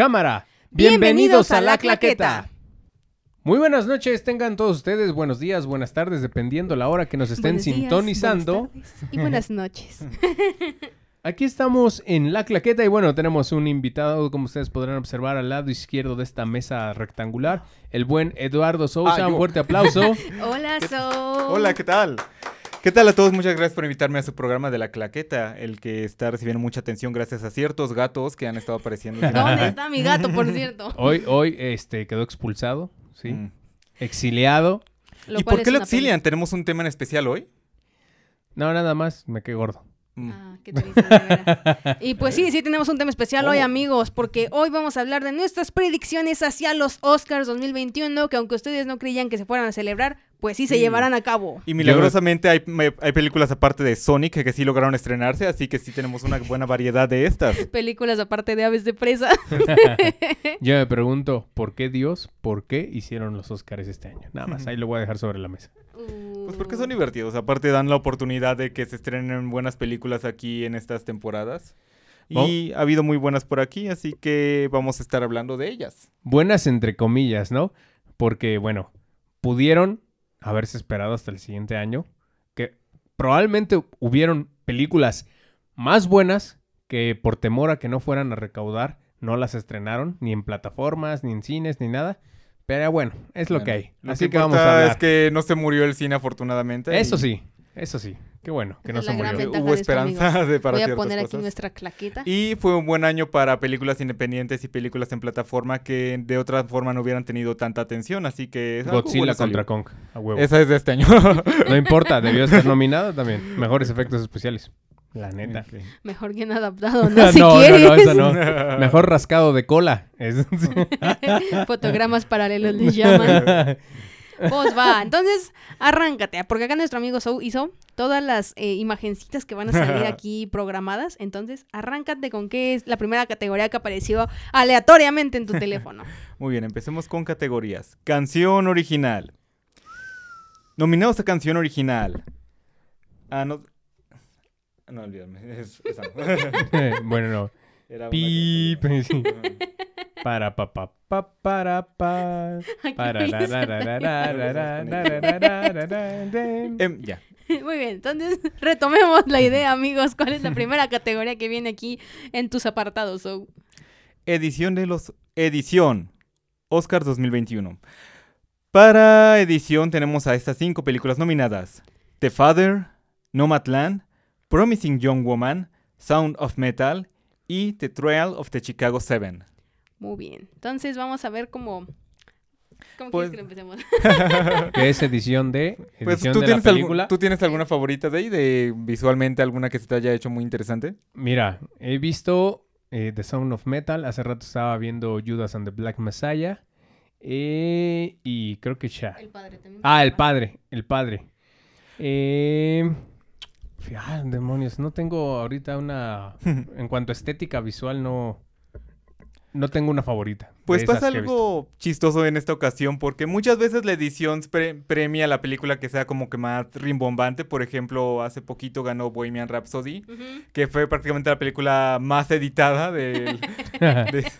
Cámara, bienvenidos, a La Claqueta. Muy buenas noches, tengan todos ustedes buenos días, buenas tardes, dependiendo la hora que nos estén Buenos días, sintonizando. buenas y buenas noches. Aquí estamos en La Claqueta y bueno, tenemos un invitado, como ustedes podrán observar, al lado izquierdo de esta mesa rectangular, el buen Eduardo Sousa. Ah, un fuerte aplauso. Hola, So. Hola, ¿qué tal? ¿Qué tal a todos? Muchas gracias por invitarme a su programa de La Claqueta, el que está recibiendo mucha atención gracias a ciertos gatos que han estado apareciendo. ¿Dónde está mi gato, por cierto? Hoy, hoy, este, quedó expulsado, ¿sí? Mm. Exiliado. Lo ¿Y por qué lo exilian? ¿Tenemos un tema en especial hoy? No, nada más, me quedé gordo. Mm. Ah, qué triste. Y pues sí, sí tenemos un tema especial hoy, amigos, porque hoy vamos a hablar de nuestras predicciones hacia los Oscars 2021, que aunque ustedes no creían que se fueran a celebrar, pues sí se Sí. llevarán a cabo. Y milagrosamente hay, hay películas aparte de Sonic que, que sí lograron estrenarse, así que sí tenemos una buena variedad de estas. Películas aparte de Aves de Presa. Yo me pregunto, ¿por qué Dios, por qué hicieron los Oscars este año? Nada más, ahí lo voy a dejar sobre la mesa. Pues porque son divertidos, aparte dan la oportunidad de que se estrenen buenas películas aquí en estas temporadas. Y ha habido muy buenas por aquí, así que vamos a estar hablando de ellas. Buenas entre comillas, ¿no? Porque, bueno, pudieron haberse esperado hasta el siguiente año, que probablemente hubieron películas más buenas que por temor a que no fueran a recaudar, no las estrenaron, ni en plataformas, ni en cines, ni nada. Pero bueno, es lo que hay. Lo Así que que vamos a hablar. es que no se murió el cine afortunadamente. Eso y sí, eso sí. Qué bueno, que no Esa se murió. hubo de esto, esperanza de para Voy a ciertas poner aquí cosas. nuestra claqueta. Y fue un buen año para películas independientes y películas en plataforma que de otra forma no hubieran tenido tanta atención, así que... algo Godzilla contra Kong, a huevo. Esa es de este año. No importa, debió estar nominada también. Mejores efectos especiales. La neta. Mejor bien adaptado, ¿no? Si no, quieres. no, eso no. Mejor rascado de cola. Fotogramas paralelos les llaman. Pues va, entonces arráncate, porque acá nuestro amigo Sou hizo todas las eh, imagencitas que van a salir aquí programadas. Entonces, arráncate con qué es la primera categoría que apareció aleatoriamente en tu teléfono. Muy bien, empecemos con categorías. Canción original. Nominados a canción original. Ah, no... Ah, no, olvídame. Es, esa bueno, no. Era una Pip. Que... Sí. Para pa pa pa para pa. Para la la la la la Ya. Muy bien, entonces retomemos la idea, amigos. ¿Cuál es la primera categoría que viene aquí en tus apartados? So? Edición de los edición Oscars 2021. Para edición tenemos a estas cinco películas nominadas: The Father, Nomadland, Promising Young Woman, Sound of Metal y The Trial of the Chicago Seven. Muy bien. Entonces vamos a ver cómo. ¿Cómo Pues- quieres que lo empecemos? ¿Qué es edición de? Edición Pues, ¿tú de la tienes, película. ¿tú tienes alguna favorita de ahí? De visualmente alguna que se te haya hecho muy interesante? Mira, he visto eh, The Sound of Metal. Hace rato estaba viendo Judas and the Black Messiah. eh, y creo que ya. El padre también. Ah, el padre, el padre. Eh, ah, demonios, no tengo ahorita una... En cuanto a estética visual, no... No tengo una favorita. Pues pasa algo chistoso en esta ocasión porque muchas veces la edición pre- premia la película que sea como que más rimbombante. Por ejemplo, hace poquito ganó Bohemian Rhapsody, que fue prácticamente la película más editada del... de-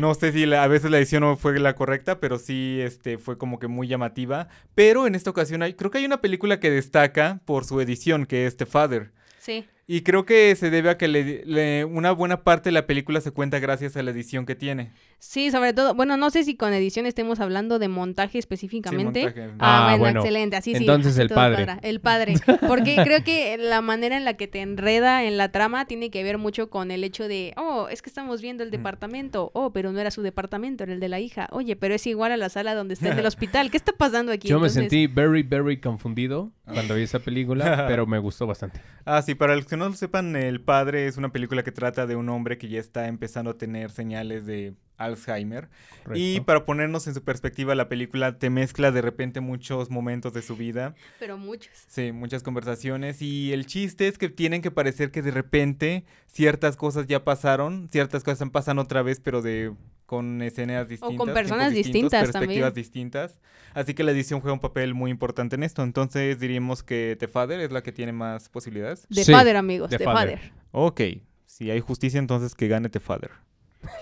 no sé si la- a veces la edición no fue la correcta, pero sí este, fue como que muy llamativa. Pero en esta ocasión hay, creo que hay una película que destaca por su edición, que es The Father. Sí. Y creo que se debe a que le- le- una buena parte de la película se cuenta gracias a la edición que tiene. Sí, sobre todo, bueno, no sé si con edición estemos hablando de montaje específicamente. montaje. Ah, Ah, bueno, bueno. excelente, así sí. Entonces, el padre. cuadra. El padre, porque creo que la manera en la que te enreda en la trama tiene que ver mucho con el hecho de, oh, es que estamos viendo el departamento, oh, pero no era su departamento, era el de la hija, oye, pero es igual a la sala donde está el del hospital, ¿qué está pasando aquí? Yo me sentí very, very confundido. Cuando vi esa película, pero me gustó bastante. Ah, sí, para los que no lo sepan, El Padre es una película que trata de un hombre que ya está empezando a tener señales de Alzheimer. Y para ponernos en su perspectiva, la película te mezcla de repente muchos momentos de su vida. Pero muchos. Sí, muchas conversaciones. Y el chiste es que tienen que parecer que de repente ciertas cosas ya pasaron, ciertas cosas pasan otra vez, pero de con escenas distintas. con tiempos personas distintas perspectivas también. distintas. Así que la edición juega un papel muy importante en esto. Entonces diríamos que The Father es la que tiene más posibilidades. De Sí, Father, amigos, The de Father. Father. Ok, si hay justicia, entonces que gane The Father.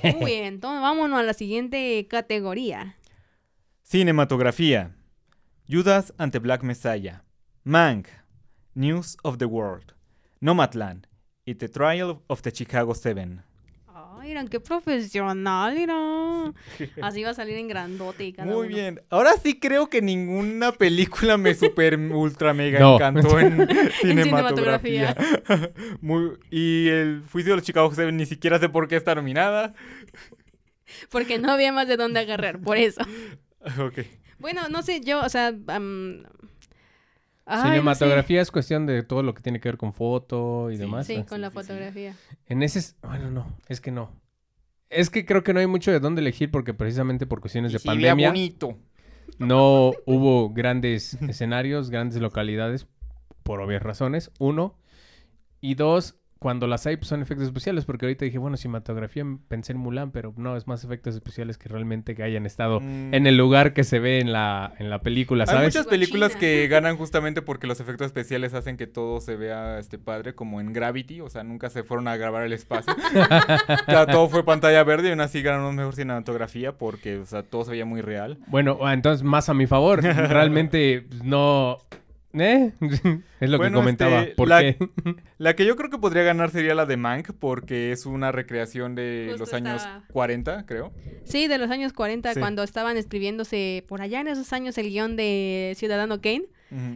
Muy bien, entonces vámonos a la siguiente categoría. Cinematografía. Judas ante Black Messiah. Mank. News of the World. Nomadland. Y The Trial of the Chicago Seven. Ay, miren, qué profesional, mira. Así va a salir en grandote y cada Muy uno. bien. Ahora sí creo que ninguna película me super ultra mega No. encantó en cinematografía. cinematografía. Muy- y el juicio de los Chicago Seven ni siquiera sé por qué está nominada. Porque no había más de dónde agarrar, por eso. ok. Bueno, no sé, yo, o sea... ay, no sé. Cinematografía es cuestión de todo lo que tiene que ver con foto y Sí, demás. Sí, ¿no? con la sí, fotografía. En ese... es- Bueno, no, es que no. Es que creo que no hay mucho de dónde elegir porque precisamente por cuestiones Y de sí, vea pandemia bonito. no hubo grandes escenarios, grandes localidades, por obvias razones, uno. Y dos, cuando las hay, pues son efectos especiales, porque ahorita dije, bueno, cinematografía, pensé en Mulan, pero no, es más efectos especiales que realmente que hayan estado Mm. en el lugar que se ve en la, en la película, Hay ¿sabes? muchas películas que ganan justamente porque los efectos especiales hacen que todo se vea este padre, como en Gravity, o sea, nunca se fueron a grabar el espacio. o sea, todo fue pantalla verde y aún así ganaron mejor cinematografía porque, o sea, todo se veía muy real. Bueno, ah, entonces más a mi favor. Realmente no. ¿Eh? es lo Bueno, que comentaba. este, ¿Por la- qué? La que yo creo que podría ganar sería la de Mank porque es una recreación de Justo los años estaba- 40, creo. Sí, de los años 40, Sí. cuando estaban escribiéndose por allá en esos años el guion de Ciudadano Kane.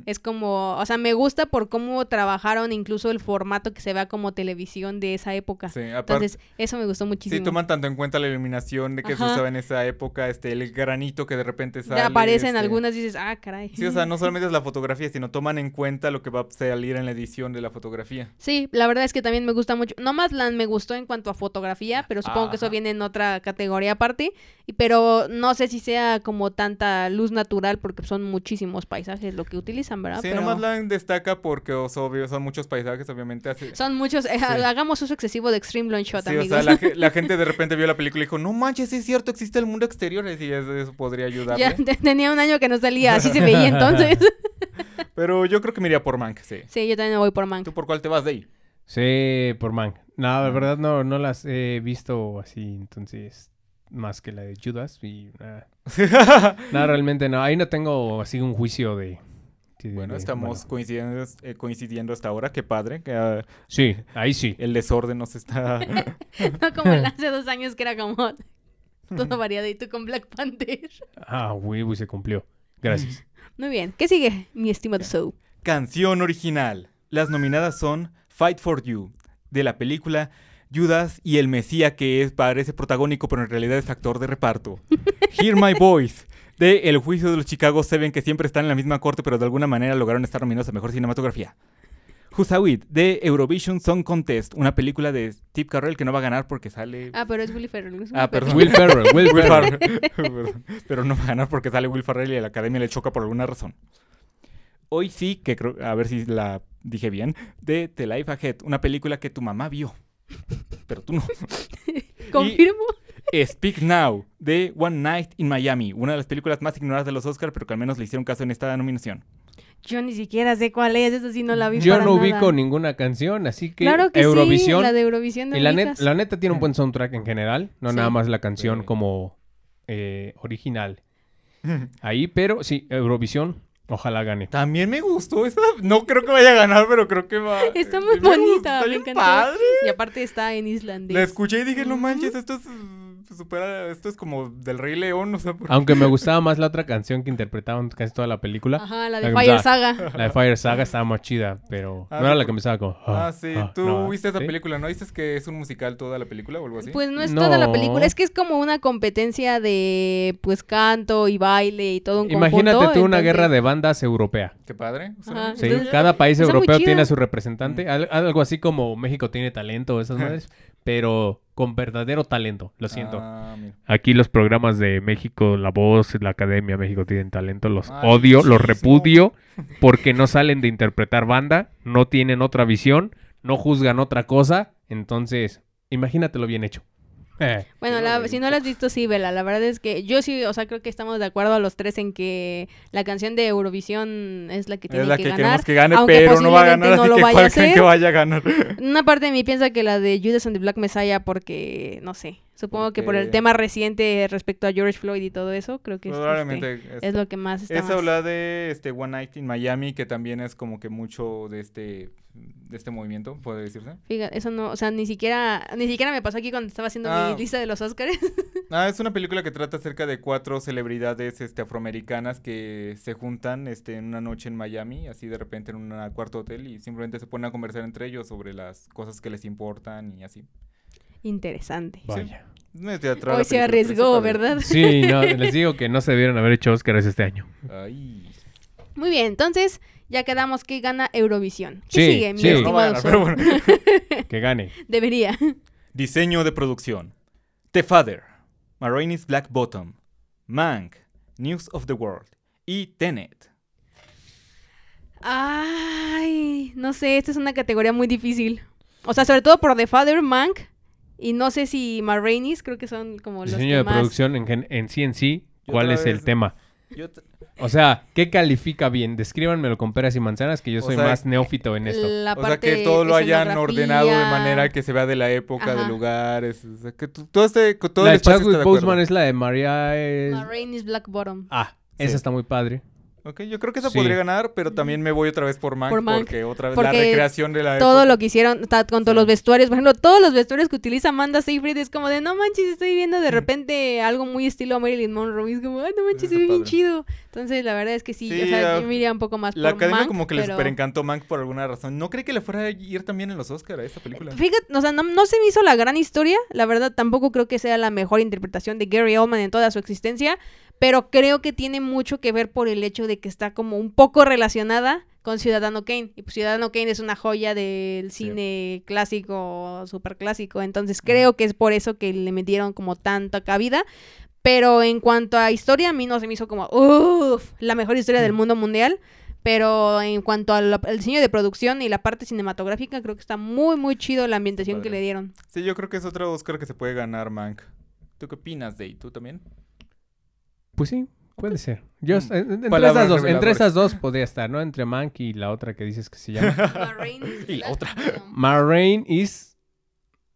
Es como, o sea, me gusta por cómo trabajaron incluso el formato que se vea como televisión de esa época. Sí, aparte, Entonces, eso me gustó muchísimo. sí toman tanto en cuenta la iluminación de que se usaba en esa época, este, el granito que de repente sale. ya aparecen este, algunas y dices, ah, caray. Sí, o sea, no solamente es la fotografía, sino toman en cuenta lo que va a salir en la edición de la fotografía. Sí, la verdad es que también me gusta mucho. No más la me gustó en cuanto a fotografía, pero supongo que eso viene en otra categoría aparte. Pero no sé si sea como tanta luz natural porque son muchísimos paisajes lo que utilizan, ¿verdad? Sí, Pero nomás la destaca porque o sea, obvio, son muchos paisajes, obviamente. Son muchos. eh, hagamos uso excesivo de Extreme Long Shot, Sí, o amigos. sea, la, la gente de repente vio la película y dijo, no manches, sí es cierto, existe el mundo exterior. Y eso, eso podría ayudarle. ya te- tenía un año que no salía, así se veía entonces. Pero yo creo que me iría por Mank, sí. sí, yo también voy por Mank. ¿Tú por cuál te vas de ahí? Sí, por man. No, la verdad no, no las he visto así, entonces, más que la de Judas y nada. Nada, realmente no. Ahí no tengo así un juicio de... de- Bueno, estamos bueno. coincidiendo, eh, coincidiendo hasta ahora, qué padre, que ah, Sí, ahí sí. el desorden nos está... No como el hace dos años que era como todo variadito con Black Panther. Ah, güey, güey, se cumplió. Gracias. Muy bien. ¿Qué sigue, mi estimado Sou? Canción original. Las nominadas son Fight for You, de la película Judas y el Mesía, que es, parece protagónico, pero en realidad es actor de reparto. Hear My Voice, de El Juicio de los Chicago Seven, que siempre están en la misma corte, pero de alguna manera lograron estar nominados a Mejor Cinematografía. Husawit, de Eurovision Song Contest, una película de Steve Carell que no va a ganar porque sale... Ah, pero es Willy Ferrell. es Ah, perdón. Will Ferrell, Will Will Ferrell. Pero no va a ganar porque sale Will Ferrell y a la academia le choca por alguna razón. Hoy sí, que creo, a ver si la dije bien, de The Life Ahead, una película que tu mamá vio. Pero tú no. Confirmo. Speak Now, de One Night in Miami, una de las películas más ignoradas de los Oscars, pero que al menos le hicieron caso en esta nominación. Yo ni siquiera sé cuál es, esa sí no la vi Yo para no nada. ubico ninguna canción, así que, Claro que Eurovisión. sí, la de Eurovisión no y la, net- la neta tiene un buen soundtrack en general, no Sí. nada más la canción Sí. como eh, original. Ahí, pero sí, Eurovisión, ojalá gane. También me gustó esa. No creo que vaya a ganar, pero creo que va. Está sí muy me gustó, bonita, está me bien encantó. padre. Y aparte está en islandés. La escuché y dije, no manches, esto es. Supera- esto es como del Rey León, o sea, Aunque me gustaba más la otra canción que interpretaban casi toda la película. Ajá, la de Fire Saga. La de Fire Saga estaba más chida, pero Ah, no era la que empezaba con... Ah, sí. ¿Tú no, viste esa ¿sí? película, no? ¿Dices que es un musical toda la película o algo así? Pues no es toda la película, es que es como una competencia de pues canto y baile y todo un Imagínate conjunto, tú una entonces- guerra de bandas europea. Qué padre. o sea, Ajá, Sí, Entonces, cada país europeo tiene a su representante. Mm. al- algo así como México tiene talento, esas madres. Pero con verdadero talento, lo siento. Ah. Aquí los programas de México, La Voz, la Academia México tienen talento, los Ay, odio, los repudio, porque no salen de interpretar banda, no tienen otra visión, no juzgan otra cosa, entonces, imagínatelo bien hecho. Eh, Bueno, la- si no la has visto, sí, vela. La verdad es que yo sí, o sea, creo que estamos de acuerdo a los tres en que la canción de Eurovisión es la que tiene Es la que, que, ganar. queremos que gane, aunque pero no va a ganar, posiblemente no así lo que vaya ¿cuál a creen hacer. que vaya a ganar? Una parte de mí piensa que la de Judas and the Black Messiah porque, no sé, Supongo que por el tema reciente respecto a George Floyd y todo eso, creo que es, Probablemente este, es- es lo que más está Esa más- habla de este One Night in Miami, que también es como que mucho de este de este movimiento, puede decirse. Fíjate, eso no, o sea, ni siquiera, ni siquiera me pasó aquí cuando estaba haciendo Ah. mi lista de los Oscars. Ah, es una película que trata acerca de cuatro celebridades este, afroamericanas que se juntan este, en una noche en Miami, así de repente en un cuarto hotel y simplemente se ponen a conversar entre ellos sobre las cosas que les importan y así. Interesante. Vaya. Teatral la Hoy se arriesgó. ¿verdad? Sí, no, les digo que no se debieron haber hecho Oscars este año. Ay. Muy bien, entonces ya quedamos que gana Eurovisión. ¿Qué Sí, sigue, mi sí. No va a estimado ganar, Sol? pero bueno. Que gane. Debería. Diseño de producción. The Father, Marraine's Black Bottom, Mank, News of the World y Tenet. Ay, no sé, esta es una categoría muy difícil. O sea, sobre todo por The Father, Mank, y no sé si Marraine's, creo que son como los Diseño que de más... producción en, gen- en sí en sí, ¿cuál es el tema? Yo O sea, ¿qué califica bien? Descríbanmelo con peras y manzanas, que yo O soy sea, más neófito en esto. La o sea, parte que todo lo hayan ordenado de manera que se vea de la época, Ajá. de lugares. O sea, que todo este, todo la el de Chadwick. Boseman es la de María... es- Marraine's Black Bottom. Ah, Sí. esa está muy padre. Ok, yo creo que esa Sí. podría ganar, pero también me voy otra vez por Mank, Por Mank. porque otra vez la recreación de la todo época. lo que hicieron, con todos Sí. los vestuarios, por ejemplo, todos los vestuarios que utiliza Amanda Seyfried es como de, no manches, estoy viendo de repente algo muy estilo Marilyn Monroe, y es como, ay, no manches, se ve bien chido. Entonces, la verdad es que sí, Sí, o sea, ah, yo me iría un poco más La por academia Mank, como que le pero- super encantó Mank por alguna razón. No creí que le fuera a ir también en los Oscars a esta película. Fíjate, o sea, no, no se me hizo la gran historia, la verdad tampoco creo que sea la mejor interpretación de Gary Oldman en toda su existencia, pero creo que tiene mucho que ver por el hecho de que está como un poco relacionada con Ciudadano Kane. Y pues Ciudadano Kane es una joya del Sí. cine clásico, super clásico, entonces creo que es por eso que le metieron como tanta cabida. Pero en cuanto a historia, a mí no se me hizo como, uff, la mejor historia del mundo mundial. Pero en cuanto al, al diseño de producción y la parte cinematográfica, creo que está muy, muy chido la ambientación que le dieron. Sí, yo creo que es otro Oscar que se puede ganar Mank. ¿Tú qué opinas, Day? ¿Tú también? Pues sí, puede ser. Yo, Mm. en- en- entre Palabras esas dos, entre reveladoras. esas dos podría estar, ¿no? Entre Mank y la otra que dices que se llama Y la otra. Ma Rain is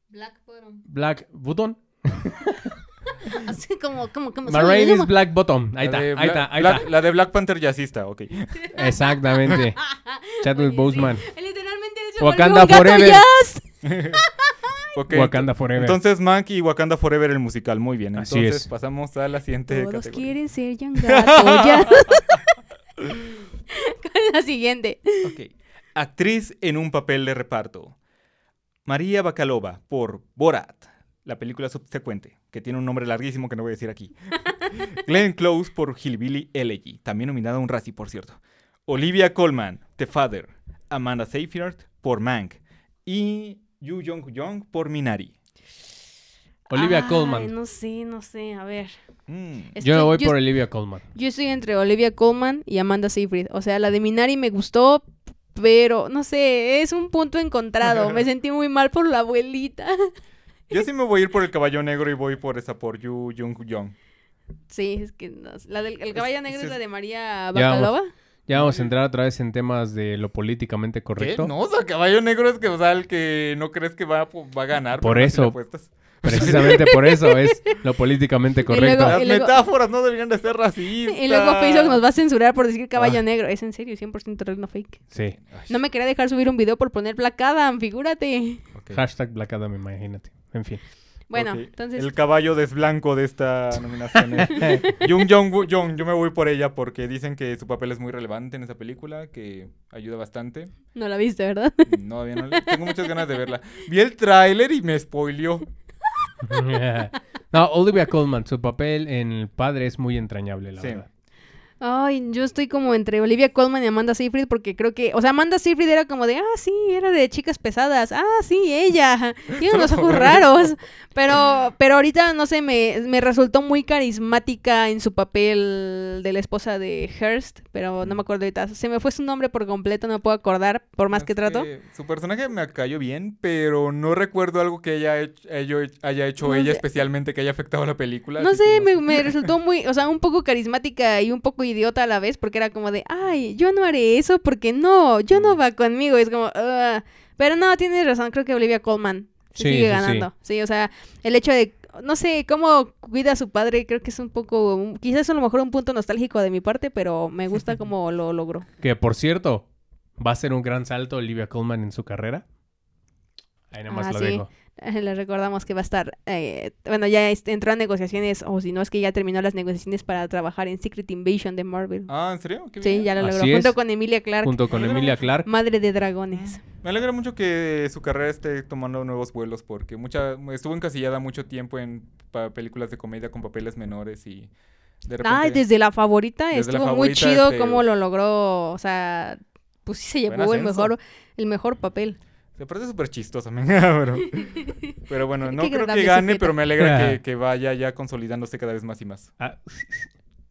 Black Bottom. Black Button. Así como, como, como. Ma Rain is Black Bottom. Ahí La está, de ahí Bla- está, ahí Black- está. La de Black Panther jazzista, ok. Exactamente. Chadwick Boseman. sí. Literalmente él se Wakanda gato Forever. jazz. Ok, Wakanda Forever. Entonces Mank y Wakanda Forever el musical, muy bien. Así Entonces es. pasamos a la siguiente Todos categoría. quieren ser Young Gato. Con la siguiente. Ok. Actriz en un papel de reparto. María Bakalova por Borat, la película subsecuente, que tiene un nombre larguísimo que no voy a decir aquí. Glenn Close por Hillbilly Elegy, también nominada a un Razzie, por cierto. Olivia Colman, The Father. Amanda Seyfried por Mank. Y Yu Jong Jong por Minari. Olivia Ay, Colman. No sé, no sé. A ver. Mm. Yo me voy yo por Olivia Colman. Yo estoy entre Olivia Colman y Amanda Seyfried. O sea, la de Minari me gustó, pero no sé, es un punto encontrado. Me sentí muy mal por la abuelita. Yo sí me voy a ir por el caballo negro y voy por esa, por Yu Jung Jong. Sí, es que no, la del el caballo negro es la de María. Bacalova. Ya vamos a entrar otra vez en temas de lo políticamente correcto. ¿Qué? No, o sea, caballo negro es que, o sea, el que no crees que va, a- va a ganar. Por eso. Precisamente por eso es lo políticamente correcto. luego- Las luego- metáforas no deberían de ser racistas. Y luego Facebook nos va a censurar por decir caballo Ah. negro. Es en serio, 100% real, no fake. Sí. Ay, No me quería dejar subir un video por poner Black Adam, figúrate. Hashtag Black Adam, imagínate. En fin. Bueno, Ok, entonces... El caballo desblanco de esta nominación es Jung Jong Jong. Yo me voy por ella porque dicen que su papel es muy relevante en esa película, que ayuda bastante. No la viste, ¿verdad? No, todavía no le- tengo muchas ganas de verla. Vi el tráiler y me spoileó. no, Olivia Colman, su papel en El Padre es muy entrañable, la Sí. verdad. Ay, yo estoy como entre Olivia Colman y Amanda Seyfried porque creo que, o sea, Amanda Seyfried era como de, ah, sí, era de chicas pesadas, ah, sí, ella, tiene unos ojos raros, pero, pero ahorita, no sé, me, me resultó muy carismática en su papel de la esposa de Hearst, pero no me acuerdo ahorita, se me fue su nombre por completo, no me puedo acordar, por más que trato. Su personaje me cayó bien, pero no recuerdo algo que ella ello- haya hecho No ella sé. especialmente que haya afectado a la película. No sé, me, me resultó muy, o sea, un poco carismática y un poco idiota a la vez, porque era como de, ay, yo no haré eso porque no, yo no va conmigo. Es como, "Ugh". pero no, tienes razón, creo que Olivia Colman Sí, sigue sí, ganando. Sí. o sea, el hecho de, no sé, cómo cuida a su padre, creo que es un poco, quizás a lo mejor un punto nostálgico de mi parte, pero me gusta cómo lo logró. Que por cierto, va a ser un gran salto Olivia Colman en su carrera. Ahí nada más Ah, lo sí. dejo. Le recordamos que va a estar, eh, bueno, ya entró a negociaciones, o si no es que ya terminó las negociaciones para trabajar en Secret Invasion de Marvel. Ah, ¿en serio? Qué sí, bien. ya lo logró, Así junto es. con Emilia Clarke, Junto con Emilia Clark. madre de dragones. Me alegra mucho que su carrera esté tomando nuevos vuelos porque mucha estuvo encasillada mucho tiempo en películas de comedia con papeles menores y de repente Ay, desde la favorita Desde la estuvo muy chido este- cómo lo logró, o sea, pues sí se llevó el mejor, el mejor papel. Se parece súper chistoso, men, pero, pero bueno, no creo que gane, pero me alegra que, que vaya ya consolidándose cada vez más y más. Ah,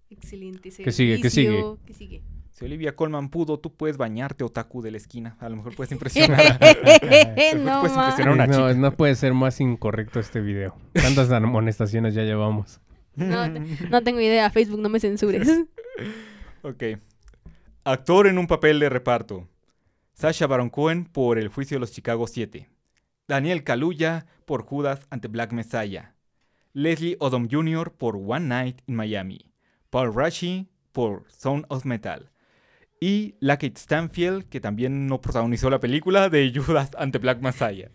Excelente. ¿Qué sigue? ¿Qué sigue? ¿Qué sigue? Si Olivia Colman pudo, tú puedes bañarte otaku de la esquina. A lo mejor puedes impresionar. no puedes ma. impresionar a una no, chica. no puede ser más incorrecto este video. ¿Cuántas amonestaciones ya llevamos? No tengo idea, Facebook, no me censures. Ok. Actor en un papel de reparto. Sasha Baron Cohen por El juicio de los Chicago 7. Daniel Kaluuya por Judas ante Black Messiah. Leslie Odom Jr. por One Night in Miami. Paul Rashi por Sound of Metal. Y Lakeith Stanfield, que también no protagonizó la película de Judas ante Black Messiah.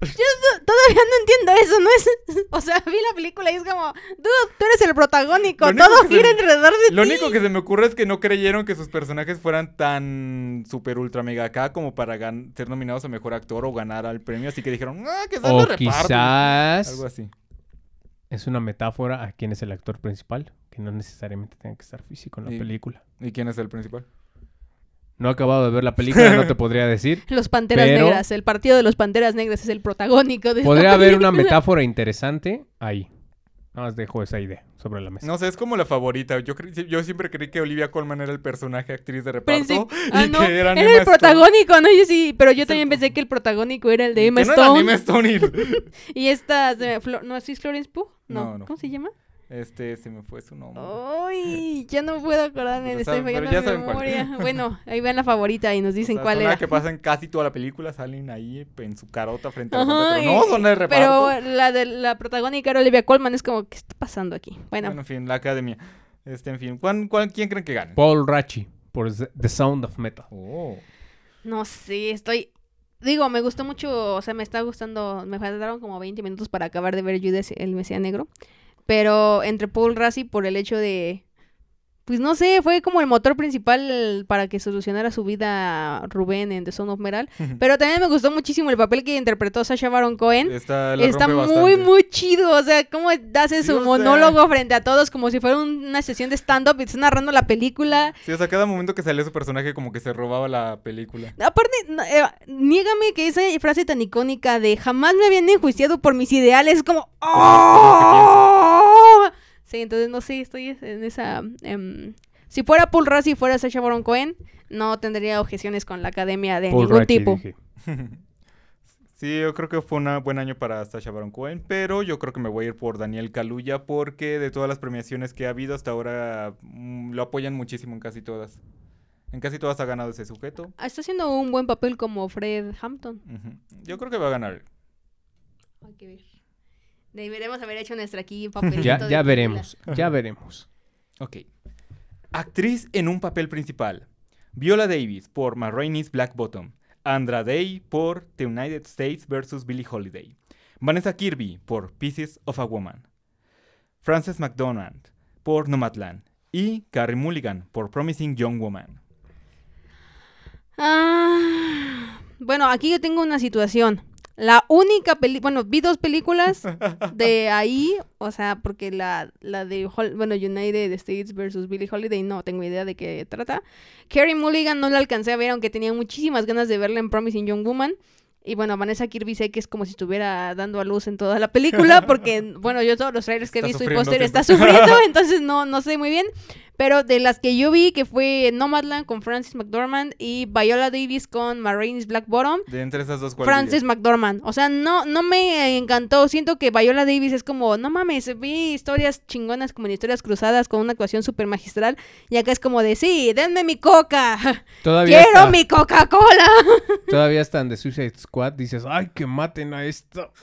Todavía no entiendo eso, ¿no es? O sea, vi la película y es como, dude, tú eres el protagónico, Lo todo se gira me- alrededor de Lo ti. único que se me ocurre es que no creyeron que sus personajes fueran tan super ultra mega acá como para gan- ser nominados a mejor actor o ganar al premio, así que dijeron, ah, que O reparto". quizás Algo así. es una metáfora a quién es el actor principal, que no necesariamente tenga que estar físico en la película. ¿Y quién es el principal? No he acabado de ver la película, no te podría decir. Los Panteras Pero- Negras, el partido de los Panteras Negras es el protagónico de esta Podría haber una metáfora interesante ahí. Nada más dejo esa idea sobre la mesa. No sé, es como la favorita. Yo, cre- yo siempre creí que Olivia Colman era el personaje actriz de reparto. Pensé- y ah, no, que era era el Stone. protagónico, ¿no? Yo sí, pero yo también pensé que el protagónico era el de Emma Que no era Stone. Emma Stone y- Y esta, ¿no es Florence Pugh? No, No, no. ¿cómo se llama? Este, se me fue su nombre. Ay, ya no puedo acordarme, estoy fallando ya saben cuál. Bueno, ahí ven la favorita y nos O dicen sea, cuál era. que pasan casi toda la película, salen ahí en su carota frente a la pero no, y- son de reparto. Pero la de la protagónica era Olivia Colman, es como, ¿qué está pasando aquí? Bueno, Bueno, en fin, la academia. Este, en fin, ¿cuán- cuán- quién creen que gane? Paul Rachi por The The Sound of Metal. Oh. no sé, estoy... Digo, me gustó mucho, o sea, me está gustando, me faltaron como 20 minutos para acabar de ver Judas el Mesías Negro, pero entre Paul Rassi por el hecho de... Pues no sé, fue como el motor principal para que solucionara su vida Rubén en The Son of Metal. Pero también me gustó muchísimo el papel que interpretó Sasha Baron Cohen. Está, Está muy, bastante. muy chido. O sea, cómo hace Sí, su sea- monólogo frente a todos como si fuera un- una sesión de stand-up y está narrando la película. Sí, o sea, cada momento que salía su personaje como que se robaba la película. Aparte, eh, niégame que esa frase tan icónica de jamás me habían enjuiciado por mis ideales, como... ¡Oh! Sí, entonces no sé, estoy en esa... em, si fuera Paul Rassi y fuera Sacha Baron Cohen, no tendría objeciones con la academia de Paul ningún Rachi, tipo. Sí, yo creo que fue un buen año para Sasha Baron Cohen, pero yo creo que me voy a ir por Daniel Kaluuya porque de todas las premiaciones que ha habido hasta ahora mm, lo apoyan muchísimo en casi todas. En casi todas ha ganado ese sujeto. Está haciendo un buen papel como Fred Hampton. Yo creo que va a ganar. Hay que ver. Deberemos haber hecho nuestra aquí papelito Ya, ya veremos, ya veremos. Ok. Actriz en un papel principal. Viola Davis por Ma Rainey's Black Bottom. Andra Day por The United States vs. Billie Holiday. Vanessa Kirby por Pieces of a Woman. Frances McDormand por Nomadland. Y Carrie Mulligan por Promising Young Woman. Ah, bueno, aquí yo tengo una situación. La única película, bueno, vi dos películas de ahí, o sea, porque la, la de, Hol- bueno, United States versus Billie Holiday, no tengo idea de qué trata. Carrie Mulligan no la alcancé a ver, aunque tenía muchísimas ganas de verla en Promising Young Woman. Y bueno, Vanessa Kirby sé que es como si estuviera dando a luz en toda la película, porque, bueno, yo todos los trailers que he visto y póster está sufriendo, entonces no, no sé muy bien. Pero de las que yo vi, que fue Nomadland con Francis McDormand y Viola Davis con Marines Black Bottom, De entre esas dos, ¿cuál Francis dirías? McDormand. O sea, no, no me encantó. Siento que Viola Davis es como, no mames, vi historias chingonas como en historias cruzadas con una actuación súper magistral. Y acá es como de, sí, denme mi coca. Todavía Quiero está, mi Coca-Cola. todavía están de Suicide Squad. Dices, ay, que maten a esto.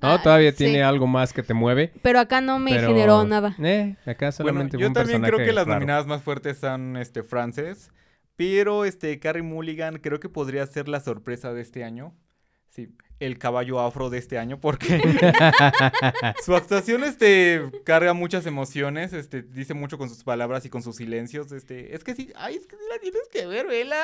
No, todavía sí. tiene algo más que te mueve. Pero acá no me pero, generó nada. Eh, acá Bueno, solamente fue yo un también creo personaje que las nominadas más fuertes son este Frances, pero este Carrie Mulligan creo que podría ser la sorpresa de este año. Sí, el caballo afro de este año porque su actuación este carga muchas emociones, este dice mucho con sus palabras y con sus silencios, este, es que sí, ay, es que sí la tienes que ver, vela.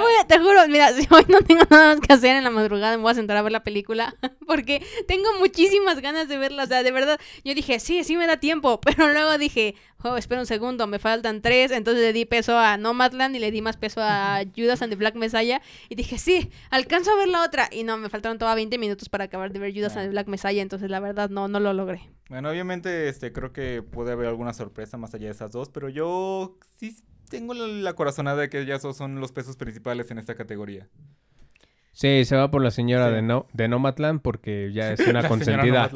voy a- te juro, mira, si hoy no tengo nada más que hacer en la madrugada, me voy a sentar a ver la película. Porque tengo muchísimas ganas de verla. O sea, de verdad, yo dije, sí, sí me da tiempo. Pero luego dije, oh, espera un segundo, me faltan tres. Entonces le di peso a Nomadland y le di más peso a Judas and the Black Messiah. Y dije, sí, alcanzo a ver la otra. Y no, me faltaron todavía 20 minutos para acabar de ver Judas Ah. and the Black Messiah. Entonces, la verdad, no, no lo logré. Bueno, obviamente este creo que puede haber alguna sorpresa más allá de esas dos, pero yo sí tengo la, la corazonada de que dos son los pesos principales en esta categoría. Sí, se va por la señora Sí. de, no, de Nomadland porque ya es una consentida.